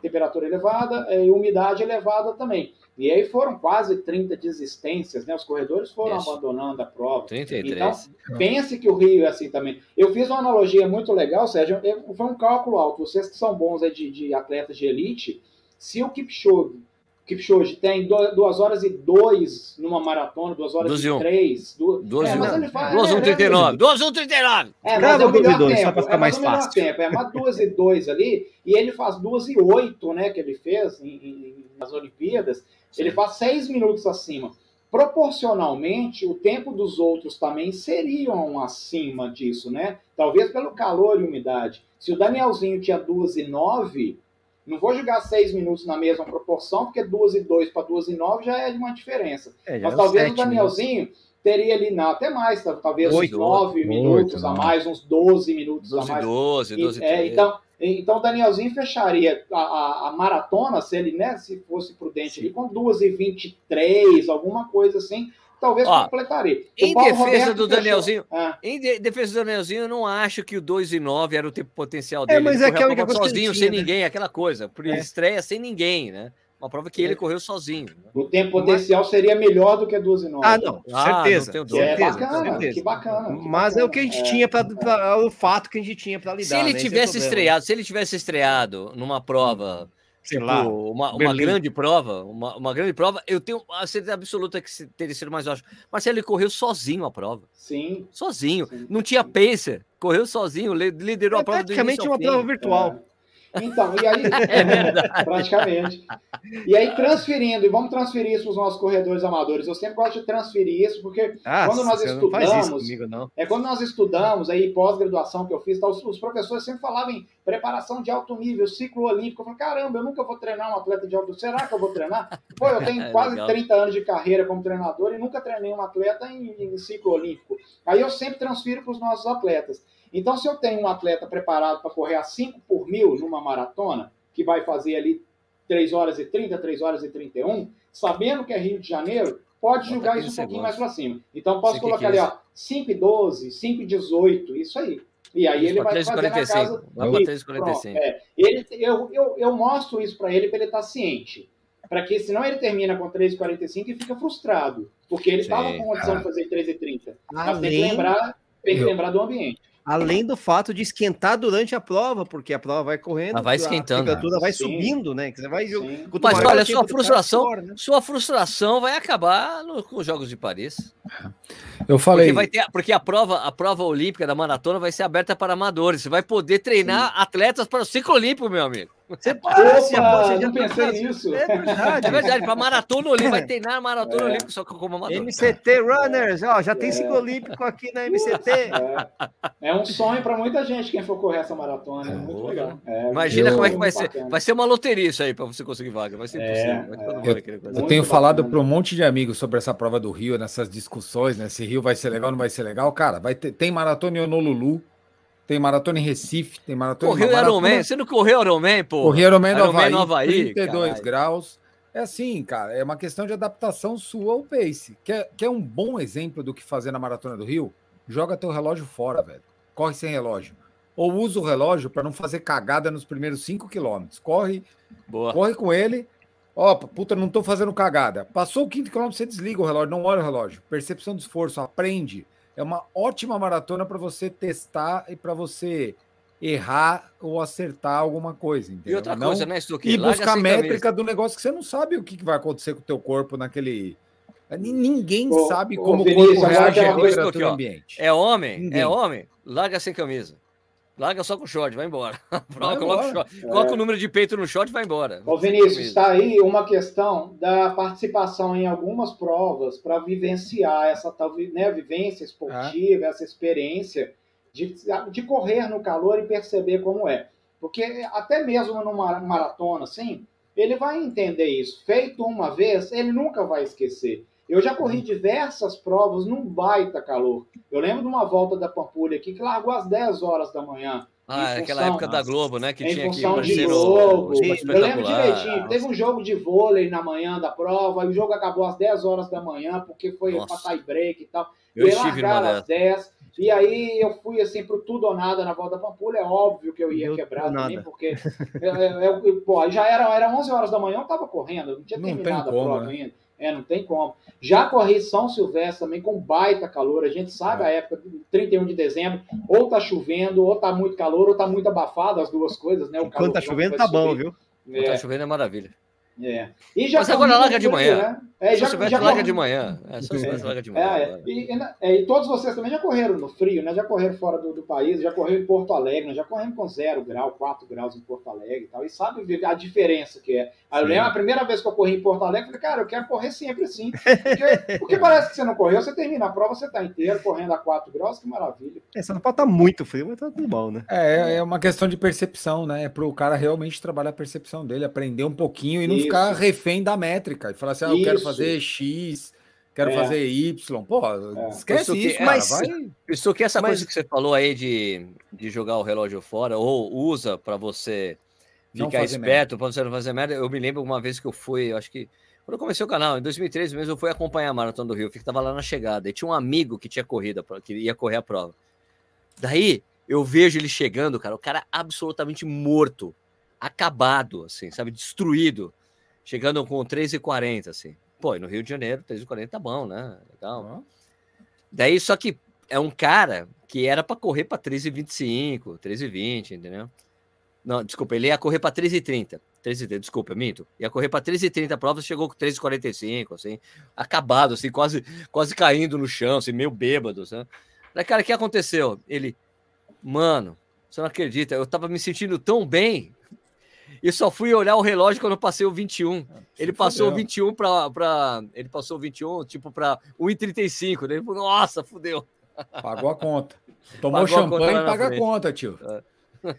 temperatura elevada e umidade elevada também. E aí foram quase 30 desistências, né? Os corredores foram Isso. abandonando a prova. 33. Então, pense que o Rio é assim também. Eu fiz uma analogia muito legal, Sérgio. Foi um cálculo alto. Vocês que são bons de, de atletas de elite, se o Kipchoge Kipchoge tem 2 horas e 2 numa maratona, 2 horas e 3. 2 é, mas ele faz. 2 1 39. 2 1 39. É, mas é o melhor tempo. Só para ficar é, mais fácil. Tempo. É, mas 2 e 2 ali, e ele faz 2 e 8, né, que ele fez em, em, nas Olimpíadas. Sim. Ele faz 6 minutos acima. Proporcionalmente, o tempo dos outros também seriam acima disso, né? Talvez pelo calor e umidade. Se o Danielzinho tinha 2 e 9 não vou jogar seis minutos na mesma proporção, porque duas e dois para duas e nove já é uma diferença. É, Mas talvez o Danielzinho teria ali, não, até mais, tá, talvez Oito, uns 9 oito, minutos oito, a mais, uns 12 minutos 12, a mais. 12, E- 12, é, 13. então, então, o Danielzinho fecharia a, a, a maratona, se ele, né, se fosse prudente ali, com 2 e 23, alguma coisa assim, talvez Ó, completaria. O em Paulo defesa Roberto do Danielzinho, Ah, Em de- defesa do Danielzinho, eu não acho que o 2 e 9 era o tempo potencial É, dele. mas Ele é que a única coisa ele sozinho, tinha, sem né? ninguém, aquela coisa. Por É. estreia sem ninguém, né? Uma prova que ele É. correu sozinho. né? o tempo potencial seria melhor do que 12 e 9. Ah, não, Ah, certeza. não Que é certeza, bacana, certeza. que bacana. que Mas é o que a gente É. tinha para o fato que a gente tinha para lidar. Se ele né? É tivesse estreado, se ele tivesse estreado numa prova, sei tipo, lá, uma, uma Berlim. grande prova, uma, uma grande prova, eu tenho a certeza absoluta que teria sido mais baixo. Marcelo, ele correu sozinho a prova. Sim. Sozinho. Sim. Não tinha pacer. Correu sozinho, li- liderou é a prova do praticamente início ao uma fim. prova virtual. É. Então, e aí, É praticamente. E aí, transferindo, e vamos transferir isso para os nossos corredores amadores. Eu sempre gosto de transferir isso, porque Ah, Quando nós estudamos- comigo, não. é quando nós estudamos aí, pós-graduação que eu fiz, tá, os, os professores sempre falavam em preparação de alto nível, ciclo olímpico. Eu falei, caramba, eu nunca vou treinar um atleta de alto nível. Será que eu vou treinar? Pô, eu tenho É quase legal. 30 anos de carreira como treinador e nunca treinei um atleta em, em ciclo olímpico. Aí eu sempre transfiro para os nossos atletas. Então, se eu tenho um atleta preparado para correr a 5 por mil numa maratona, que vai fazer ali 3 horas e 30, 3 horas e 31, sabendo que é Rio de Janeiro, pode Bota jogar 15 isso um pouquinho mais para cima. Então, posso 5 e colocar ali, 15. ó, 5 e 12, 5 e 18, isso aí. E aí ele vai fazer na casa... Vai para Isso, 3,45. pronto, é. ele, eu, eu, eu mostro isso para ele para ele estar ciente. Para que senão ele termina com 3,45 e fica frustrado. Porque ele estava com condição ah. de fazer 3,30. Mas tem que lembrar, tem que lembrar do ambiente. Além do fato de esquentar durante a prova, porque a prova vai correndo, Ela vai a esquentando, temperatura vai Sim. subindo, né? Que você vai. Sim. Mas maior olha, sua frustração, pior, né? sua frustração vai acabar no- com os Jogos de Paris. Eu falei. Porque, vai ter, porque a prova, a prova olímpica da maratona vai ser aberta para amadores. Você vai poder treinar atletas para o ciclo olímpico, meu amigo. Você você Opa, você não tá pensei nisso. É verdade. É verdade, para maratona olímpica, vai treinar maratona É. olímpica só que como amador. MCT Runners, ó, já tem É. ciclo olímpico aqui na MCT. É, é um sonho para muita gente quem for correr essa maratona. É muito Boa. legal. É, Imagina Eu- como é que vai ser. Vai ser uma loteria isso aí para você conseguir vaga. Vai ser É, impossível. É. Eu Muito tenho falado bacana. para um monte de amigos sobre essa prova do Rio, nessas discussões, né? Se Rio vai ser legal ou não vai ser legal. Cara, vai ter, tem maratona em Honolulu, tem maratona em Recife, tem maratona Correu uma maratona- Ironman. Você não correu Ironman, pô? Corri Ironman no Ironman Havaí, no Havaí, 32 caralho. graus. É assim, cara, é uma questão de adaptação sua ao pace. Quer, quer um bom exemplo do que fazer na Maratona do Rio? Joga teu relógio fora, velho. Corre sem relógio. Ou usa o relógio para não fazer cagada nos primeiros 5 quilômetros. Corre, Boa. corre com ele. Ó, puta, não tô fazendo cagada. Passou o quinto quilômetro, você desliga o relógio, não olha o relógio. Percepção de esforço, aprende. É uma ótima maratona para você testar e para você errar ou acertar alguma coisa. E Entendeu? outra Não- coisa, né, Stuque? e buscar a métrica do negócio que você não sabe o que vai acontecer com o teu corpo naquele. Ni- Ninguém Ô, sabe ô, como o corpo reage aqui, temperatura ambiente. É homem, Ninguém. é homem, larga sem camisa. Larga só com short, vai embora. Vai coloca, o embora. short, coloca o número de peito no short e vai embora. Ô Vinícius, está aí uma questão da participação em algumas provas para vivenciar essa tal né, vivência esportiva, essa experiência de, de correr no calor e perceber como é. Porque até mesmo numa maratona, assim, ele vai entender isso. Feito uma vez, ele nunca vai esquecer. Eu já corri diversas provas num baita calor. Eu lembro de uma volta da Pampulha aqui que largou às 10 horas da manhã. Ah, Em aquela função- época da Globo, né? Que tinha aqui função parceiro Eu lembro direitinho. Teve um jogo de vôlei na manhã da prova, e o jogo acabou às 10 horas da manhã, porque foi Nossa. para tie break e tal. Eu e aí estive numa às dessas. 10. E aí eu fui assim pro tudo ou nada na volta da Pampulha. É óbvio que eu ia Deu quebrar também, porque é, é, pô, já era, era 11 horas da manhã, eu tava correndo, eu não tinha Não terminado a prova né? ainda. É, não tem como. Já corri São Silvestre também com baita calor. A gente sabe É. a época, 31 de dezembro, ou tá chovendo, ou tá muito calor, ou tá muito abafado, as duas coisas, né? O Quando tá chovendo, tá bom, subir. viu? Quando É. Tá chovendo é maravilha. É. E já Mas agora larga de manhã. Né? É, já, se já larga corri- de manhã. É, larga de É, manhã. é. E, e na- é, e todos vocês também já correram no frio, né? Já correram fora do, do país, já correram em Porto Alegre, né? já corremos com zero grau, 4 graus em Porto Alegre e tal. E sabe ver a diferença que é. Aí eu lembro a primeira vez que eu corri em Porto Alegre, eu falei, cara, eu quero correr sempre assim. Porque, porque parece que você não correu, você termina a prova, você tá inteiro correndo a 4 graus, que maravilha. É, só não pode estar muito frio, mas tá tudo bom, né? É, é uma questão de percepção, né? É para o cara realmente trabalhar a percepção dele, aprender um pouquinho e não Isso. ficar refém da métrica e falar assim: ah, eu quero Isso. Fazer X quero É. fazer Y. Pô, esquece Isso é, cara. mas- vai... Isso que essa Mas- coisa que você falou aí de, de jogar o relógio fora, ou usa para você ficar esperto, para você não fazer merda. Eu me lembro uma vez que eu fui, eu acho que. Quando eu comecei o canal, em 2013 mesmo, eu fui acompanhar a Maratona do Rio, que tava lá na chegada. E tinha um amigo que tinha corrida, que ia correr a prova. Daí eu vejo ele chegando, cara, o cara absolutamente morto, acabado, assim, sabe, destruído, chegando com 3,40, assim. Pô, e no Rio de Janeiro, 3,40 tá bom, né? Legal. Daí, só que é um cara que era para correr para 13,25, 13,20, entendeu? Não, desculpa, ele ia correr para 13,30. 13,30, desculpa, minto. Ia correr para 13,30 a prova, chegou com 13,45, assim, acabado, assim, quase, quase caindo no chão, assim, meio bêbado, assim. Daí, cara, o que aconteceu? Ele, mano, você não acredita, eu tava me sentindo tão bem e só fui olhar o relógio quando eu passei o 21. Ele passou o fudeu. 21 para pra. Ele passou o 21, tipo, para 1,35. Daí ele falou, nossa, fudeu. Pagou a conta. Tomou Pagou champanhe e paga a conta, tio.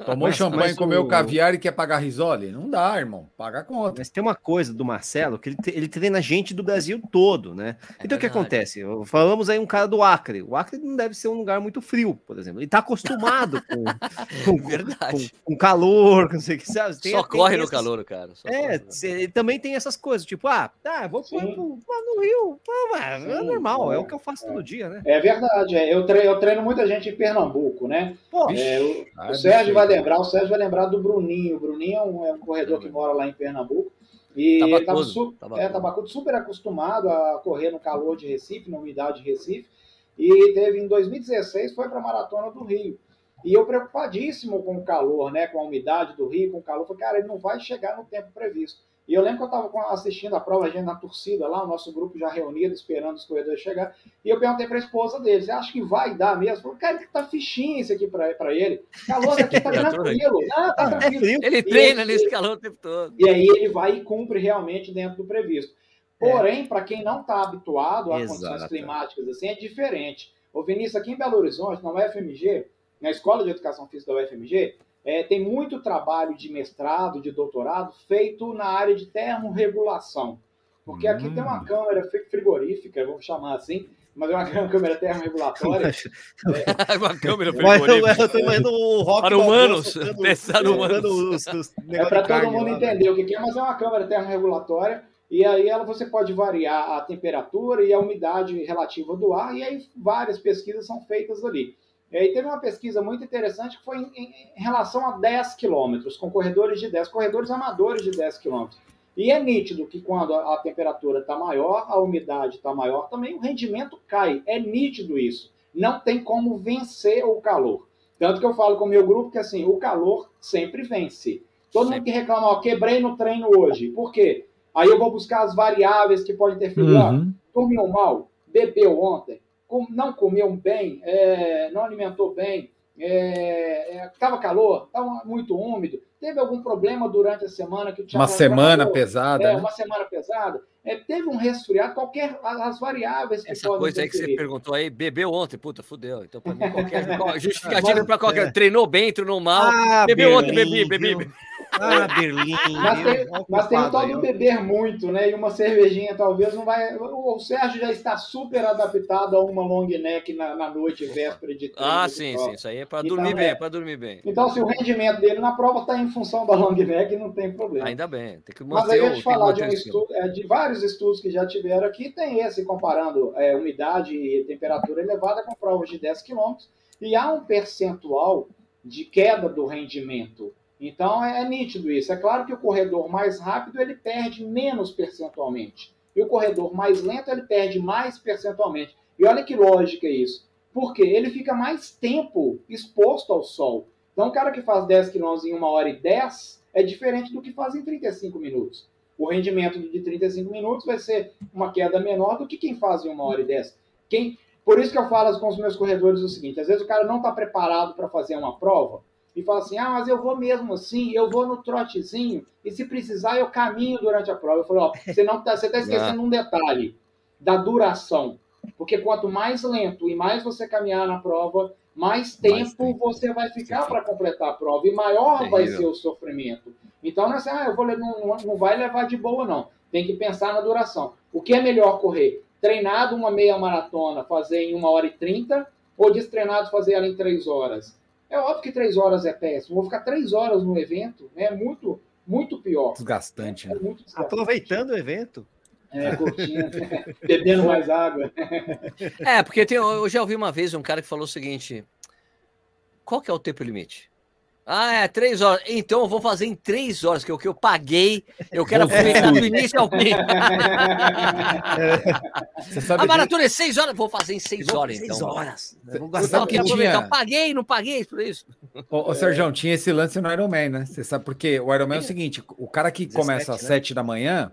Tomou Mas- champanhe, mas comeu o- caviar e quer pagar risole? Não dá, irmão. Paga a conta. Mas tem uma coisa do Marcelo que ele, te- ele treina gente do Brasil todo, né? É então o que acontece? Falamos aí um cara do Acre. O Acre não deve ser um lugar muito frio, por exemplo. Ele tá acostumado com, com, Verdade. com calor, com não sei o que, sabe? Tem- Só tem corre no calor, cara. Só É, corre, ele também tem essas coisas, tipo, ah, tá, vou pro- lá no Rio. Pô, mas é normal, é é, o que eu faço todo dia, né? É verdade, é. Eu, treino, eu treino muita gente em Pernambuco, né? Pô, É, o, Ah, o Sérgio. Vai lembrar, o Sérgio vai lembrar do Bruninho. O Bruninho é um, é um corredor que mora lá em Pernambuco. E Tabacudo, ele tava, su tabacudo. é, tabacudo super acostumado a correr no calor de Recife, na umidade de Recife. E teve em 2016, foi para a Maratona do Rio. E eu preocupadíssimo com o calor, né? Com a umidade do Rio, com o calor. Falei, cara, ele não vai chegar no tempo previsto. E eu lembro que eu estava assistindo a prova, a gente na torcida lá, o nosso grupo já reunido, esperando os corredores chegar. E eu perguntei para a esposa dele: você acha que vai dar mesmo? Falei, cara, que tá fichinho isso aqui para ele. Calor aqui tá aqui. tranquilo. Ah, tá é tranquilo. Ele treina esse- nesse calor o tempo todo. E aí ele vai e cumpre realmente dentro do previsto. Porém, para quem não está habituado a condições Exato. climáticas assim, é diferente. O Vinícius, aqui em Belo Horizonte, na UFMG, na Escola de Educação Física da UFMG, é, tem muito trabalho de mestrado, de doutorado, feito na área de termorregulação. Porque aqui tem uma câmara fri- frigorífica, vamos chamar assim, mas é uma câmera termorregulatória. Uma câmera Mas eu, frigorífica. eu tô imaginando o rock Para humanos, pensar humanos. É para de todo mundo lá, né? entender o que que é, mas é uma câmera termorregulatória e aí ela você pode variar a temperatura e a umidade relativa do ar e aí várias pesquisas são feitas ali. E aí teve uma pesquisa muito interessante que foi em, em- em relação a 10 quilômetros, com corredores de 10, corredores amadores de 10 quilômetros. E é nítido que quando a, a temperatura está maior, a umidade está maior, também o rendimento cai. É nítido isso. Não tem como vencer o calor. Tanto que eu falo com o meu grupo que assim, o calor sempre vence. Todo mundo que reclama, ó, quebrei no treino hoje. Por quê? Aí eu vou buscar as variáveis que podem interferir. Uhum. dormiu mal, bebeu ontem, não comeu bem, é, não alimentou bem, estava calor, estava muito úmido, teve algum problema durante a semana que o Thiago Uma semana pesada. é, né? uma semana pesada, é, teve um resfriado, qualquer as variáveis que Essa coisa aí que você perguntou aí, bebeu ontem, puta, fudeu. Então, pra mim, qualquer qual- justificativa pra qualquer. Treinou bem, treinou mal. Ah, bebeu ontem, Berlim, bebi, bebi. Ah, Berlim. Mas tem, mas tem o culpado tal aí, do ó. beber muito, né? E uma cervejinha talvez não vai. O Sérgio já está super adaptado a uma long neck na, na noite véspera de treino. Ah, sim, prova. sim. Isso aí é Então, dormir é. bem, é pra dormir bem. Então, se o rendimento dele na prova está em função da long neck, não tem problema. Ainda bem. Tem que Mas manter aí eu te falar de, um estudo, é, de vários estudos que já tiveram aqui, tem esse comparando é, umidade e temperatura elevada com provas de 10 km, e há um percentual de queda do rendimento. Então é, é nítido isso. É claro que o corredor mais rápido ele perde menos percentualmente. E o corredor mais lento ele perde mais percentualmente. E olha que lógica isso. Por quê? Ele fica mais tempo exposto ao sol. Então, o cara que faz 10 km em 1 hora e 10 é diferente do que faz em 35 minutos. O rendimento de 35 minutos vai ser uma queda menor do que quem faz em 1 hora e 10. Quem, por isso que eu falo com os meus corredores o seguinte: às vezes o cara não está preparado para fazer uma prova e fala assim: ah, mas eu vou mesmo assim, eu vou no trotezinho e se precisar eu caminho durante a prova. Eu falo: ó, você não tá, você está esquecendo um detalhe da duração. Porque quanto mais lento e mais você caminhar na prova, mais tempo, tempo. você vai ficar para completar a prova e maior vai Terrível. ser o sofrimento. Então não é assim, ah, eu vou, não, não- não vai levar de boa, não. Tem que pensar na duração. O que é melhor correr? treinado uma meia maratona fazer em uma hora e trinta ou destreinado fazer ela em três horas? É óbvio que três horas é péssimo. Vou ficar três horas no evento, né? É muito, muito pior. Desgastante, né? É muito desgastante. Aproveitando o evento. É, curtindo, bebendo mais água. É, porque tem, eu já ouvi uma vez um cara que falou o seguinte: qual que é o tempo limite? Ah, é, três horas. Então eu vou fazer em três horas, que é o que eu paguei. Eu quero aproveitar do início ao fim. a maratona é seis horas, vou fazer em seis horas, seis então. horas. Vou gastar que aproveitar. Eu paguei, não paguei por isso. Ô, ô Sérgio, tinha esse lance no Ironman, né? Você sabe por quê? O Ironman é o seguinte: o cara que 17, começa às né? sete da manhã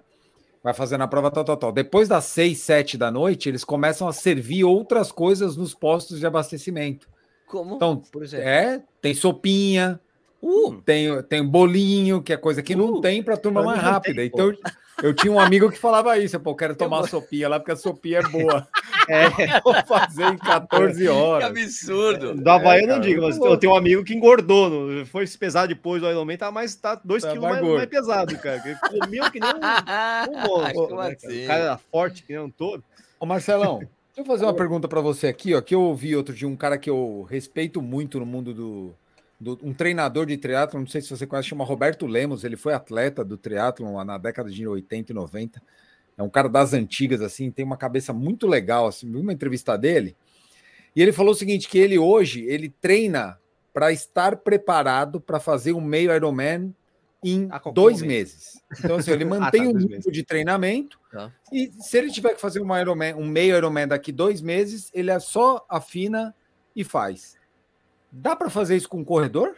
vai fazendo a prova tal, tal, tal. Depois das seis, sete da noite, eles começam a servir outras coisas nos postos de abastecimento. Como? Então, por exemplo? É, tem sopinha, uh, tem, tem bolinho, que é coisa que uh, não tem para turma mais rápida. Tem, então, eu, eu tinha um amigo que falava isso, pô, quero tomar eu... sopinha lá porque a sopinha é boa. É, vou fazer em 14 horas. Que absurdo. Da Bahia é, eu não digo, mas eu tenho um amigo que engordou, foi se pesar depois do Ironman, tá mais tá 2 tá quilos mais, mais, pesado, cara. Ele comeu que nem um, um monstro. Né, assim? O cara era forte que nem um touro. Ô Marcelão, Deixa eu fazer uma pergunta para você aqui, ó, que eu ouvi outro de um cara que eu respeito muito no mundo do, do um treinador de triatlo, não sei se você conhece, chama Roberto Lemos, ele foi atleta do triatlo na década de 80 e 90. É um cara das antigas assim, tem uma cabeça muito legal assim, uma entrevista dele. E ele falou o seguinte, que ele hoje, ele treina para estar preparado para fazer um meio Ironman em dois meses. Então, assim, ele mantém ah, tá, um nível de treinamento tá. e se ele tiver que fazer um, Ironman, um meio Ironman daqui dois meses, ele é só afina e faz. Dá para fazer isso com um corredor?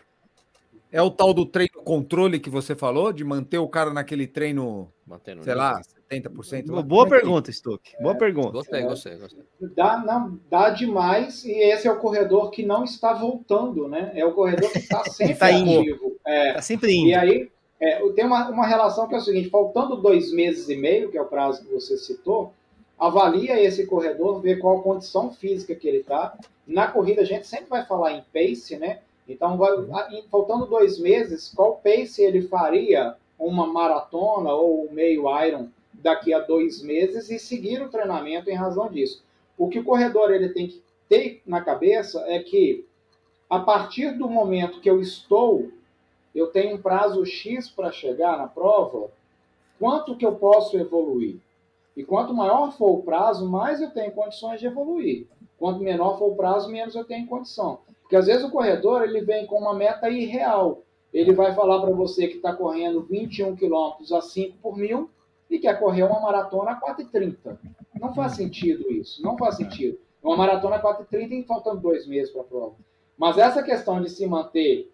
É o tal do treino controle que você falou, de manter o cara naquele treino, Mantendo sei lá, 70%? Boa, boa pergunta, Stuck. Boa é, pergunta. Gostei, gostei, gostei. Dá, não, dá demais, e esse é o corredor que não está voltando, né? É o corredor que está sempre tá ativo. É, tá sempre indo. E aí, é, tem uma, uma relação que é o seguinte: faltando dois meses e meio, que é o prazo que você citou, avalia esse corredor, vê qual a condição física que ele está. Na corrida, a gente sempre vai falar em pace, né? Então, vai, faltando dois meses, qual pace ele faria uma maratona ou meio Iron daqui a dois meses e seguir o treinamento em razão disso. O que o corredor ele tem que ter na cabeça é que, a partir do momento que eu estou eu tenho um prazo X para chegar na prova, quanto que eu posso evoluir? E quanto maior for o prazo, mais eu tenho condições de evoluir. Quanto menor for o prazo, menos eu tenho condição. Porque às vezes o corredor ele vem com uma meta irreal. Ele vai falar para você que está correndo 21 quilômetros a 5 por mil e quer correr uma maratona a 4,30. Não faz sentido isso. Não faz sentido. Uma maratona a 4,30 e faltando dois meses para a prova. Mas essa questão de se manter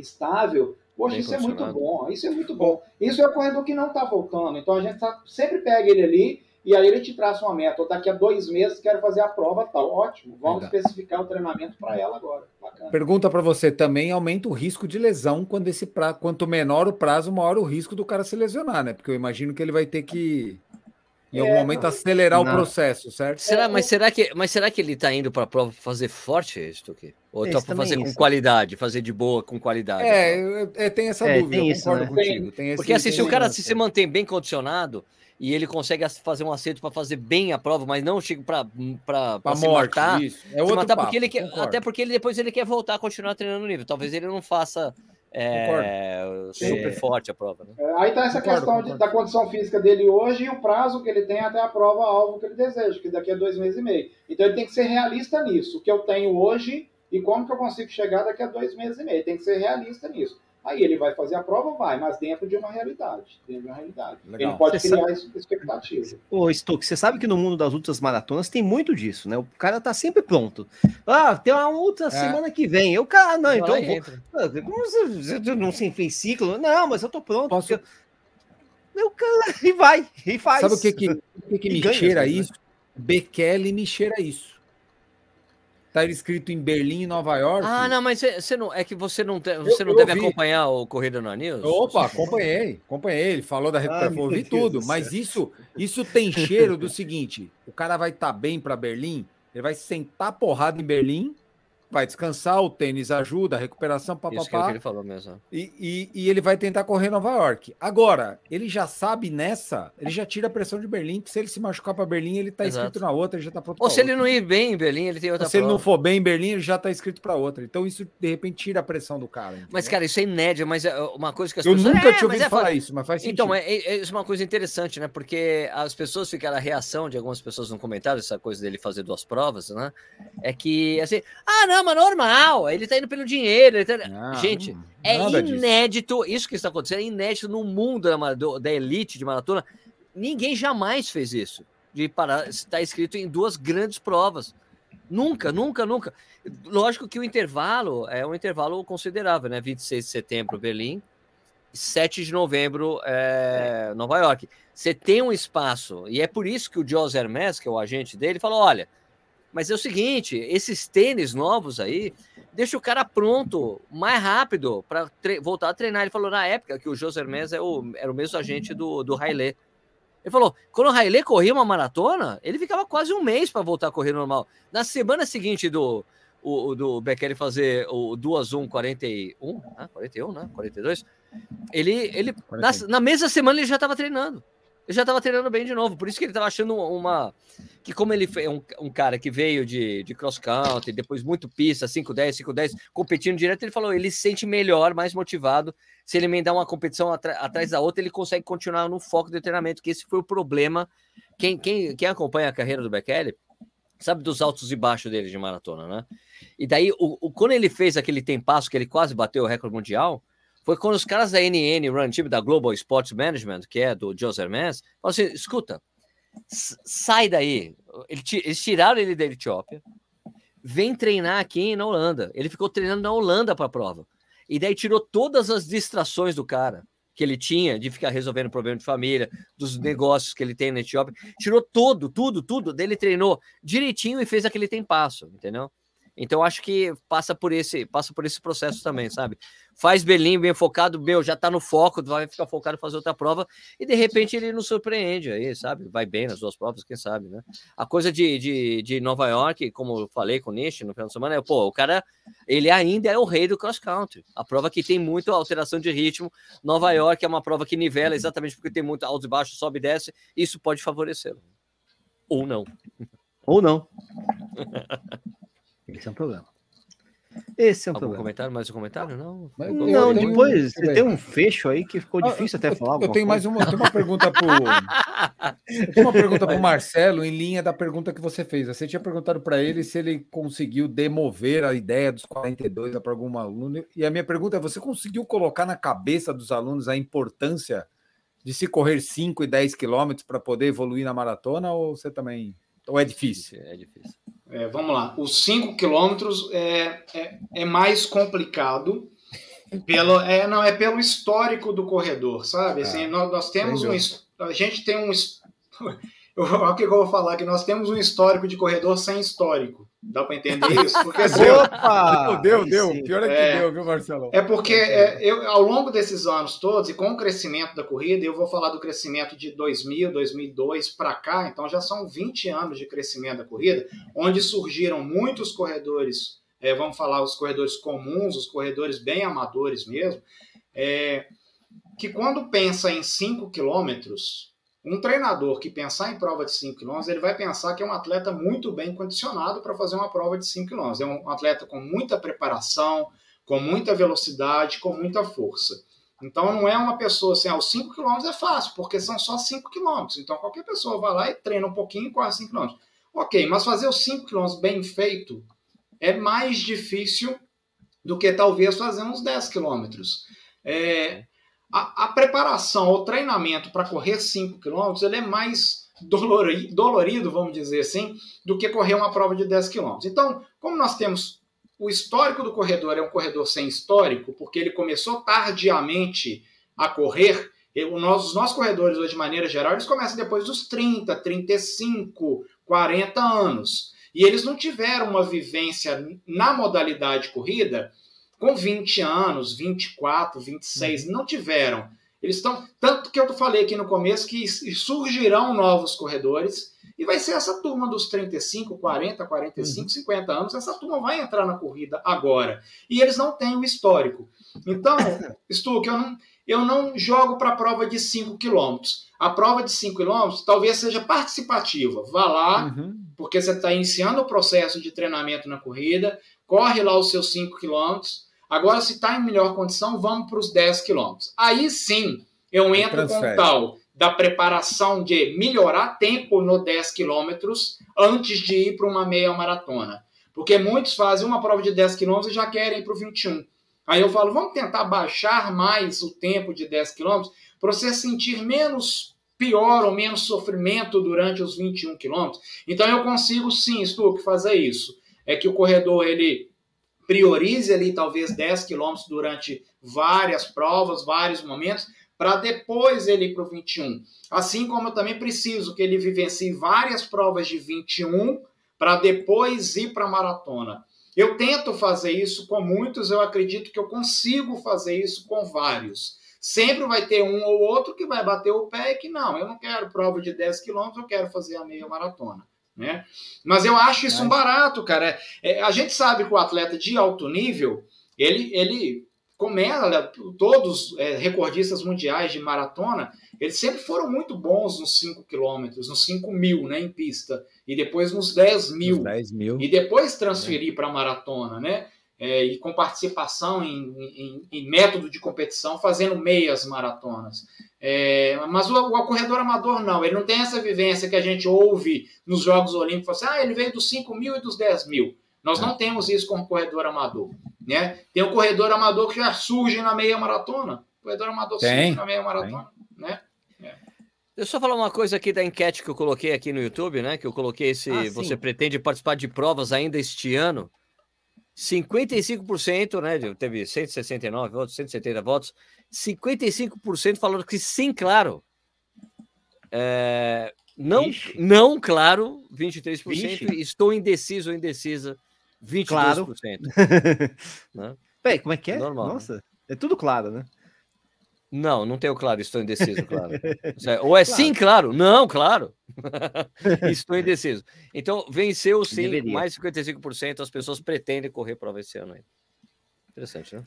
estável, poxa, isso é muito bom, isso é muito bom. Isso é o corredor que não está voltando, então a gente tá, sempre pega ele ali e aí ele te traça uma meta. Daqui a dois meses quero fazer a prova tal. Ótimo, vamos Legal. especificar o treinamento para ela agora. Bacana. Pergunta para você também aumenta o risco de lesão quando esse pra... quanto menor o prazo, maior o risco do cara se lesionar, né? Porque eu imagino que ele vai ter que em algum é, momento acelerar não. o processo, certo? Será, mas, será que, mas será que ele está indo para a prova fazer forte isso aqui? Ou está para fazer com qualidade, fazer de boa com qualidade? É, é tem essa é, dúvida, tem eu isso, concordo né? contigo. Tem, Porque assim, se o cara se, se mantém bem condicionado e ele consegue fazer um acerto para fazer bem a prova, mas não chega para se morte, matar, isso. É outro matar porque ele quer, até porque ele depois ele quer voltar a continuar treinando no nível. Talvez ele não faça é, super forte a prova. Né? É, aí está essa concordo, questão de, da condição física dele hoje e o prazo que ele tem até a prova alvo que ele deseja, que daqui a dois meses e meio. Então ele tem que ser realista nisso. O que eu tenho hoje e como que eu consigo chegar daqui a dois meses e meio. Tem que ser realista nisso. Aí ele vai fazer a prova, vai, mas dentro de uma realidade. Dentro de uma realidade. Legal. Ele pode você criar sabe... expectativa. Ô, Stuck, você sabe que no mundo das ultras maratonas tem muito disso, né? O cara tá sempre pronto. Ah, tem uma outra é. semana que vem. Eu, cara, não, então. Vou... Ah, como você, você não se fez ciclo? Não, mas eu tô pronto. Posso... Porque... Eu, cara, e vai, e faz. Sabe o que, que, que, que me cheira isso? Bekele me cheira isso. Tá escrito em Berlim e Nova York. Ah, não, mas você não é que você não você eu, não eu deve ouvi. acompanhar o Corrida no News? Opa, acompanhei, acompanhei. Ele falou da recuperação, ouvi tudo. Mas isso, isso tem cheiro do seguinte: o cara vai estar tá bem para Berlim, ele vai sentar porrada em Berlim, vai descansar, o tênis ajuda, a recuperação, Isso que é que papapá. ele falou mesmo. E, e, e ele vai tentar correr Nova York. Agora, ele já sabe nessa, ele já tira a pressão de Berlim, que se ele se machucar para Berlim, ele tá Exato. inscrito na outra, ele já tá pronto Ou se ele outra. não ir bem em Berlim, ele tem outra Ou se ele não for bem em Berlim, ele já tá inscrito para outra. Então isso, de repente, tira a pressão do cara. Mas, entendeu? cara, isso é inédito, mas é uma coisa que as eu pessoas... nunca É, tinha mas ouvido é falar isso, mas faz sentido. Então, é, é- é isso é uma coisa interessante, né? Porque as pessoas ficaram, a reação de algumas pessoas no comentário, essa coisa dele fazer duas provas, né? É que, assim, ah, não, mas normal, ele tá indo pelo dinheiro. tá- Não, Gente, não- é nada disso. inédito, isso que está acontecendo é inédito no mundo da, do- da elite de maratona. Ninguém jamais fez isso, de parar, estar escrito em duas grandes provas. Nunca, nunca, nunca. Lógico que o intervalo é um intervalo considerável, né? 26 de setembro, Berlim, 7 de novembro, é, Nova York. Você tem um espaço, e é por isso que o Jos Hermes, que é o agente dele, falou: olha, mas é o seguinte, esses tênis novos aí, deixa o cara pronto mais rápido para voltar a treinar. Ele falou na época que o Jos Hermes é o, era o mesmo agente do, do Haile. Ele falou: quando o Haile corria uma maratona, ele ficava quase um mês para voltar a correr normal. Na semana seguinte do, o, do Bekele fazer o 2-1 41, né? 41, né? 42, ele, ele na, na mesma semana ele já estava treinando. Ele já estava treinando bem de novo. Por isso que ele estava achando uma. Que, como ele é um, um, cara que veio de, de cross country, depois muito pista, 5-10, 5-10, competindo direto, ele falou: ele se sente melhor, mais motivado. Se ele emendar uma competição atrás da outra, ele consegue continuar no foco do treinamento, que esse foi o problema. Quem, quem, quem acompanha a carreira do Bekele sabe dos altos e baixos dele de maratona, né? E daí, o, o, quando ele fez aquele tempasso que ele quase bateu o recorde mundial, foi quando os caras da NN Run Team, da Global Sports Management, que é do José Hermes, falaram assim: escuta, sai daí. Eles tiraram ele da Etiópia, vem treinar aqui na Holanda. Ele ficou treinando na Holanda para a prova. E daí tirou todas as distrações do cara que ele tinha de ficar resolvendo problema de família, dos negócios que ele tem na Etiópia. Tirou tudo, tudo, tudo. Daí ele treinou direitinho e fez aquele tempasso, entendeu? Então acho que passa por esse, passa por esse processo também, sabe? Faz Berlim bem focado, meu, já tá no foco, vai ficar focado em fazer outra prova e de repente ele nos surpreende aí, sabe? Vai bem nas duas provas, quem sabe, né? A coisa de, de, de Nova York, como eu falei com o Nish no final de semana, é, pô, o cara, ele ainda é o rei do cross country. A prova que tem muita alteração de ritmo, Nova York é uma prova que nivela exatamente porque tem muito alto e baixo, sobe e desce, isso pode favorecê-lo. Ou não. Ou não. Esse é um problema. Esse é um Algum problema. comentário? Mais um comentário? Não? Mas Não, depois ver. tem um fecho aí que ficou Ah, difícil até eu, falar. Eu alguma tenho mais coisa. uma, eu tenho uma pergunta pro. tenho uma pergunta pro Marcelo em linha da pergunta que você fez. Você tinha perguntado para ele se ele conseguiu demover a ideia dos 42 para algum aluno. E a minha pergunta é: você conseguiu colocar na cabeça dos alunos a importância de se correr 5 e 10 quilômetros para poder evoluir na maratona? Ou você também. Ou é difícil? É difícil. É, vamos lá. Os 5 quilômetros é, é, é, mais complicado. Pelo, é, não, é pelo histórico do corredor, sabe? Assim, Ah, nós, nós temos um. A gente tem um. Eu, o que eu vou falar aqui? Nós temos um histórico de corredor sem histórico. Dá para entender isso? Porque assim, Opa! deu, deu. sim. Pior é que É. deu, viu, Marcelo? É porque é, eu, ao longo desses anos todos, e com o crescimento da corrida, eu vou falar do crescimento de 2000, 2002 para cá, então já são 20 anos de crescimento da corrida, onde surgiram muitos corredores, é, vamos falar os corredores comuns, os corredores bem amadores mesmo, é, que quando pensa em 5 quilômetros, um treinador que pensar em prova de 5 km, ele vai pensar que é um atleta muito bem condicionado para fazer uma prova de 5 km. É um atleta com muita preparação, com muita velocidade, com muita força. Então não é uma pessoa assim, ah, os 5 km é fácil, porque são só 5 km. Então qualquer pessoa vai lá e treina um pouquinho e corre 5 km. Ok, mas fazer os 5 km bem feito é mais difícil do que talvez fazer uns 10 km. É, a, a, preparação, o treinamento para correr 5 km, ele é mais dolorido, dolorido, vamos dizer assim, do que correr uma prova de 10 km. Então, como nós temos o histórico do corredor é um corredor sem histórico, porque ele começou tardiamente a correr, eu, nós, os nossos corredores, hoje, de maneira geral, eles começam depois dos 30, 35, 40 anos. E eles não tiveram uma vivência na modalidade corrida com 20 anos, 24, 26, não tiveram. Eles estão. Tanto que eu falei aqui no começo que surgirão novos corredores E vai ser essa turma dos 35, 40, 45, 50 anos, essa turma vai entrar na corrida agora. E eles não têm o histórico. Então, Stuck, eu não, eu não jogo para a prova de 5 quilômetros. A prova de 5 quilômetros talvez seja participativa. Vá lá, uhum. porque você está iniciando o processo de treinamento na corrida, corre lá os seus 5 quilômetros. Agora, se está em melhor condição, vamos para os 10 quilômetros. Aí sim, eu entro com o tal da preparação de melhorar tempo no 10 quilômetros antes de ir para uma meia maratona. Porque muitos fazem uma prova de 10 quilômetros e já querem ir para o 21. Aí eu falo, vamos tentar baixar mais o tempo de 10 quilômetros para você sentir menos pior ou menos sofrimento durante os 21 quilômetros. Então eu consigo sim, Stuck, fazer isso. É que o corredor ele priorize ali talvez 10 quilômetros durante várias provas, vários momentos, para depois ele ir para o 21. Assim como eu também preciso que ele vivencie várias provas de 21 para depois ir para a maratona. Eu tento fazer isso com muitos, eu acredito que eu consigo fazer isso com vários. Sempre vai ter um ou outro que vai bater o pé e que não, eu não quero prova de 10 quilômetros, eu quero fazer a meia maratona. Né? Mas eu acho isso um barato, cara. É, a gente sabe que o atleta de alto nível, ele, ele começa, todos é, recordistas mundiais de maratona, eles sempre foram muito bons nos 5 quilômetros, nos 5 mil né, em pista, e depois nos 10 mil, 10 mil. e depois transferir é. para maratona, né? É, e com participação em, em, em, método de competição, fazendo meias maratonas. É, mas o, o, corredor amador não, ele não tem essa vivência que a gente ouve nos Jogos Olímpicos, assim, ah, ele veio dos 5 mil e dos 10 mil. Nós não temos isso com o corredor amador. Né? Tem o corredor amador que já surge na meia maratona. O corredor amador tem, surge na meia maratona. Né? É. Deixa eu só falar uma coisa aqui da enquete que eu coloquei aqui no YouTube, né? Que eu coloquei esse. Ah, você pretende participar de provas ainda este ano? 55%, né? Teve 169 votos, 170 votos. 55% falaram que sim, claro. É, não, não, claro, 23%. Vixe. Estou indeciso ou indecisa, 22%. Claro. né? Peraí, como é que é? Normal. Né? Nossa, é tudo claro, né? Não, não tenho claro, estou indeciso, claro. Ou é claro. sim, claro. Não, claro. estou indeciso. Então, venceu sim, Deveria. mais 55%. As pessoas pretendem correr prova esse ano aí. Interessante, né?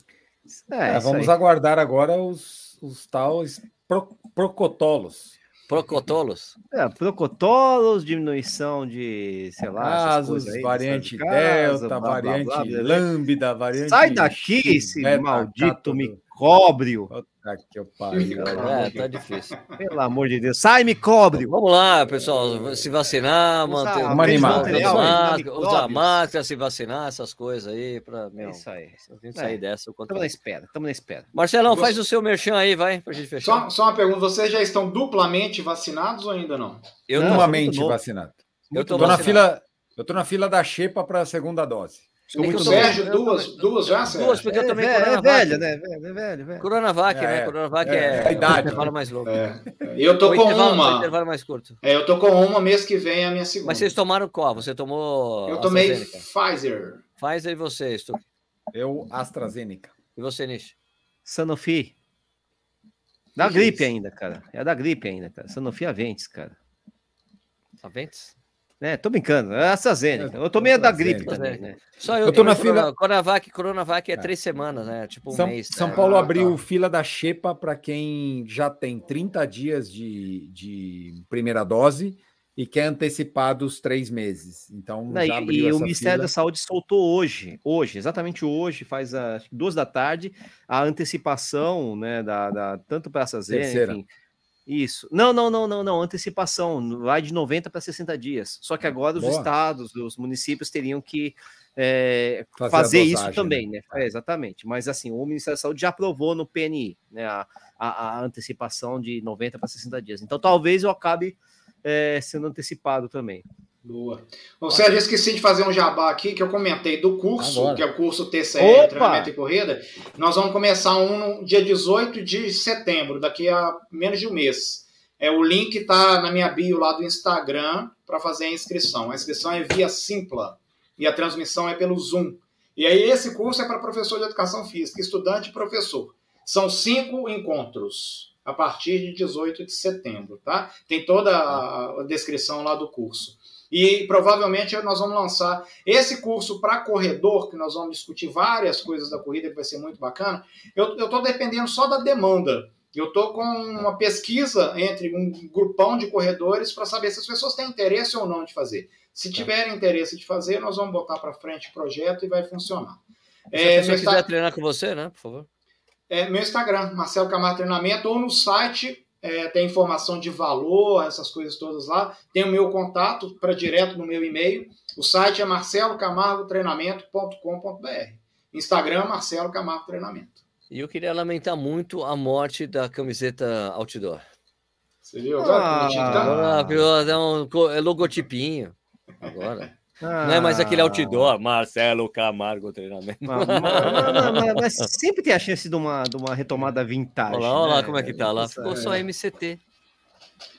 É, é, vamos aí. aguardar agora os, os tais pro, procotolos. Procotolos? É, procotolos, diminuição de, sei lá, casos, variante Delta, blá, variante blá, blá, Lambda, variante. Sai daqui, esse maldito micróbrio. Puta que eu pariu. É, tá difícil. Pelo amor de Deus. Sai, micróbio! Vamos lá, pessoal. Se vacinar, manter o máscara, usar máscara, se vacinar, essas coisas aí. Pra, meu, é isso aí. A gente sair é. dessa. Estamos na espera, estamos na espera. Marcelão, faz o seu merchan aí, vai, pra gente fechar. Só, só uma pergunta: vocês já estão duplamente vacinados ou ainda não? Eu duplamente vacinado. Eu tô, tô na fila. Eu tô na fila da Xepa para a segunda dose. Sou muito Sérgio, duas, duas já, Sérgio? Duas, porque eu também é, é velho, né? Velho, velho, velho. Coronavac, né? Coronavac é, é, a idade. intervalo mais louco. É. Eu tô com uma. intervalo mais curto. É, eu tô com uma mês que vem a minha segunda. Mas vocês tomaram qual? Você tomou. Eu tomei Pfizer. Pfizer e você, Stu? Eu, AstraZeneca. E você, Nish? Sanofi. Da gripe ainda, cara. É da gripe ainda, cara. Sanofi Aventes, cara. Aventes? É, tô brincando. É AstraZeneca. Eu tô meio da gripe também, né? Só eu, eu tô na fila. Coronavac, Coronavac é, é, três semanas, né? Tipo um São, mês. São Paulo ah, abriu tá. fila da Xepa para quem já tem 30 dias de, de primeira dose e quer antecipar dos três meses. Então, Não, já abriu e o Ministério fila. da Saúde soltou hoje, hoje, exatamente hoje, faz as duas da tarde, a antecipação, né, da, da tanto para essa enfim, isso. Não, não, não, não, não. Antecipação. Vai de 90 para 60 dias. Só que agora os Boa. estados, os municípios teriam que é, fazer, fazer dosagem, isso também, né? né? É, exatamente. Mas assim, o Ministério da Saúde já aprovou no PNI né, a, a, a antecipação de 90 para 60 dias. Então talvez eu acabe é, sendo antecipado também. Boa. Bom, Sérgio, esqueci de fazer um jabá aqui que eu comentei do curso, Agora. que é o curso TCE, Treinamento e Corrida. Nós vamos começar um no dia 18 de setembro, daqui a menos de um mês. É, o link está na minha bio lá do Instagram para fazer a inscrição. A inscrição é via Simpla e a transmissão é pelo Zoom. E aí esse curso é para professor de educação física, estudante e professor. São cinco encontros. A partir de 18 de setembro, tá? Tem toda a descrição lá do curso. E provavelmente nós vamos lançar esse curso para corredor, que nós vamos discutir várias coisas da corrida, que vai ser muito bacana. Eu estou dependendo só da demanda. Eu estou com uma pesquisa entre um grupão de corredores para saber se as pessoas têm interesse ou não de fazer. Se tá. tiverem interesse de fazer, nós vamos botar para frente o projeto e vai funcionar. Se é, a pessoa quiser treinar com você, né, por favor. É, meu Instagram, Marcelo Camargo Treinamento, ou no site é, tem informação de valor, essas coisas todas lá. Tem o meu contato para direto no meu e-mail. O site é marcelocamargotreinamento.com.br. Instagram, Marcelo Camargo Treinamento. E eu queria lamentar muito a morte da camiseta outdoor. Você viu agora? Ah, ah, é um é logotipinho agora. Ah. Não é mais aquele outdoor, Marcelo Camargo treinamento. Mas, mas, mas, sempre tem a chance de uma, de uma retomada vintage. Olha lá, olha lá né? como é que tá lá. Ficou só MCT.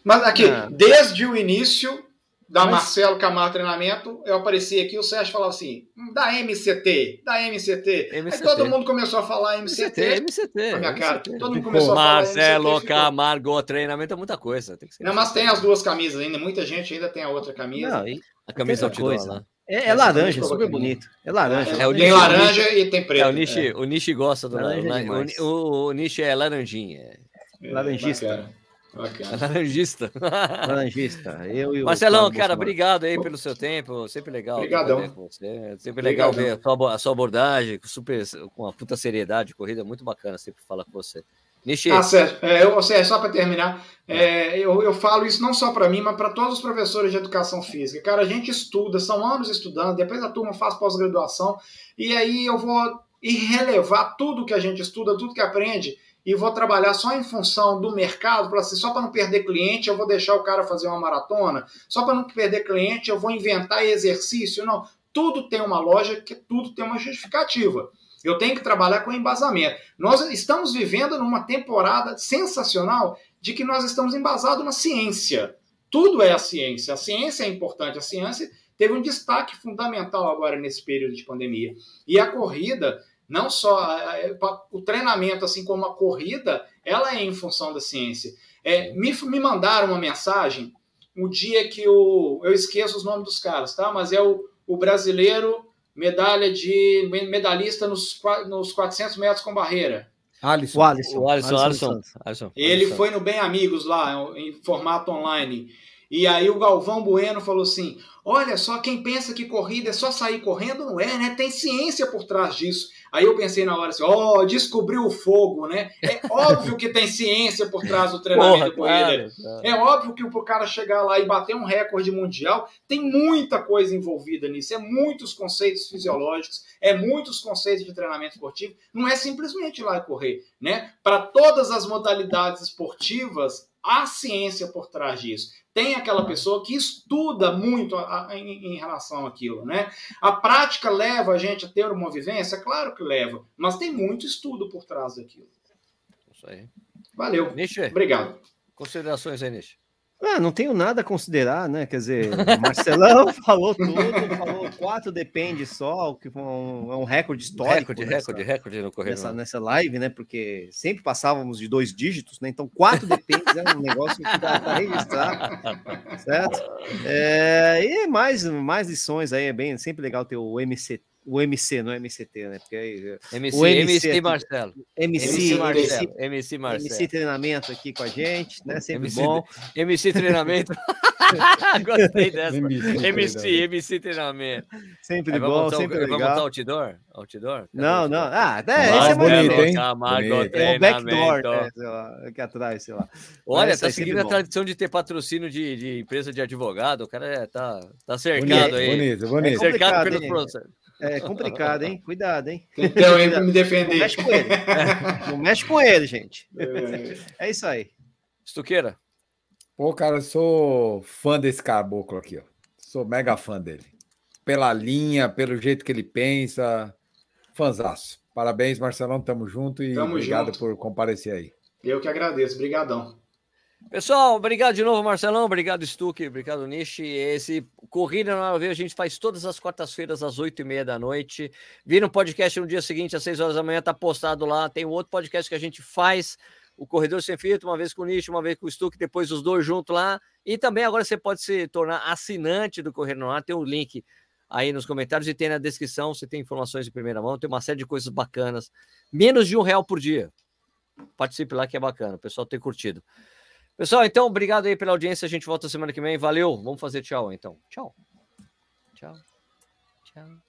Mas aqui, ah. desde o início da Marcelo Camargo Treinamento, eu apareci aqui, o Sérgio falava assim, hum, da MCT, da MCT. MCT. Aí todo mundo começou a falar MCT. MCT, MCT. minha cara, MCT. todo mundo começou Pô, a falar Marcelo MCT, Camargo Treinamento é muita coisa. Não, mas tem as duas camisas ainda, muita gente ainda tem a outra camisa. Não, e... A camisa outdoor lá. É, é laranja, super bonito. É laranja. É, o tem laranja Nishi, e tem preto. É, o Nishi, é. o Nishi gosta do laranja. O, o, o Nishi é laranjinha. É, Laranjista. Bacana. Laranjista. Laranjista. Eu e Marcelão, cara, obrigado aí pelo seu tempo. Sempre legal. Obrigadão. Você. Sempre legal ver a sua, a sua abordagem, super, com uma puta seriedade, corrida muito bacana sempre falar com você. Nishi. Ah, Sérgio, é, eu, só para terminar, é, eu, eu falo isso não só para mim, mas para todos os professores de educação física. Cara, a gente estuda, são anos estudando, depois a turma faz pós-graduação, e aí eu vou relevar tudo que a gente estuda, tudo que aprende, e vou trabalhar só em função do mercado, assim, só para não perder cliente, eu vou deixar o cara fazer uma maratona, só para não perder cliente, eu vou inventar exercício. Não, tudo tem uma lógica, tudo tem uma justificativa. Eu tenho que trabalhar com embasamento. Nós estamos vivendo numa temporada sensacional de que nós estamos embasados na ciência. Tudo é a ciência. A ciência é importante. A ciência teve um destaque fundamental agora nesse período de pandemia. E a corrida, não só o treinamento, assim como a corrida, ela é em função da ciência. É, me, me mandaram uma mensagem o dia que o. Eu esqueço os nomes dos caras, tá? Mas é o, o brasileiro medalha de medalhista nos, nos 400 metros com barreira. Alisson. O Alisson. O Alisson, Alisson, Alisson. Alisson. Ele Alisson. foi no Bem Amigos lá, em formato online. E aí o Galvão Bueno falou assim: olha só, quem pensa que corrida é só sair correndo, não é, né? Tem ciência por trás disso. Aí eu pensei na hora assim, ó, oh, descobriu o fogo, né? É óbvio que tem ciência por trás do treinamento Porra, corrida. É óbvio que o cara chegar lá e bater um recorde mundial, tem muita coisa envolvida nisso, é muitos conceitos fisiológicos, é muitos conceitos de treinamento esportivo, não é simplesmente ir lá e correr, né? Para todas as modalidades esportivas, há ciência por trás disso tem aquela pessoa que estuda muito a, a, em, em, relação àquilo, né? A prática leva a gente a ter uma vivência? Claro que leva, mas tem muito estudo por trás daquilo. Isso aí. Valeu. Nishi, Obrigado. Considerações aí, Nishi. Ah, não tenho nada a considerar, né? Quer dizer, o Marcelão falou tudo, falou quatro depende só, que é um, um recorde histórico. Recorde, nessa, recorde, recorde no correio. Nessa, nessa live, né? Porque sempre passávamos de dois dígitos, né? Então, quatro depende é um negócio que dá para registrar, certo? É, e mais, mais lições aí, é bem sempre legal ter o MCT o MC, não é MCT, né? Porque aí, MC, o MC, MC Marcelo. MC, MC Marcelo. MC, Marcelo. MC treinamento aqui com a gente, né? Sempre MC, bom. MC treinamento. Gostei dessa. MC, MC treinamento. Sempre aí, bom, sempre legal. Vamos montar outdoor? Outdoor? não, não. Ah, é, esse é bonito, hein? Bonito. É o backdoor, né, lá, aqui atrás, sei lá. Olha, Mas, tá seguindo a tradição de ter patrocínio de, de empresa de advogado. O cara é, tá, tá cercado bonito, aí. Bonito, bonito. É cercado pelo processo. É complicado, hein? Cuidado, hein? Alguém para me defender. Não mexe com ele. Não mexe com ele, gente. É, é isso aí. Estuqueira. Pô, cara, eu sou fã desse caboclo aqui, ó. Sou mega fã dele. Pela linha, pelo jeito que ele pensa. Fanzaço. Parabéns, Marcelão. Tamo junto e Tamo obrigado junto. por comparecer aí. Eu que agradeço. Obrigadão. Pessoal, obrigado de novo, Marcelão. Obrigado, Stuck. Obrigado, Nishi. Esse Corrida na Hora a gente faz todas as quartas-feiras, às oito e meia da noite. Vira um podcast no dia seguinte, às seis horas da manhã, tá postado lá. Tem um outro podcast que a gente faz o Corredor Sem Filtro, uma vez com o Nicho, uma vez com o Stuck, depois os dois juntos lá. E também agora você pode se tornar assinante do Correio no Ar, tem um link aí nos comentários e tem na descrição, você tem informações de primeira mão, tem uma série de coisas bacanas. Menos de um real por dia. Participe lá que é bacana, o pessoal tem curtido. Pessoal, então, obrigado aí pela audiência. A gente volta semana que vem. Valeu. Vamos fazer tchau, então. Tchau. Tchau. Tchau.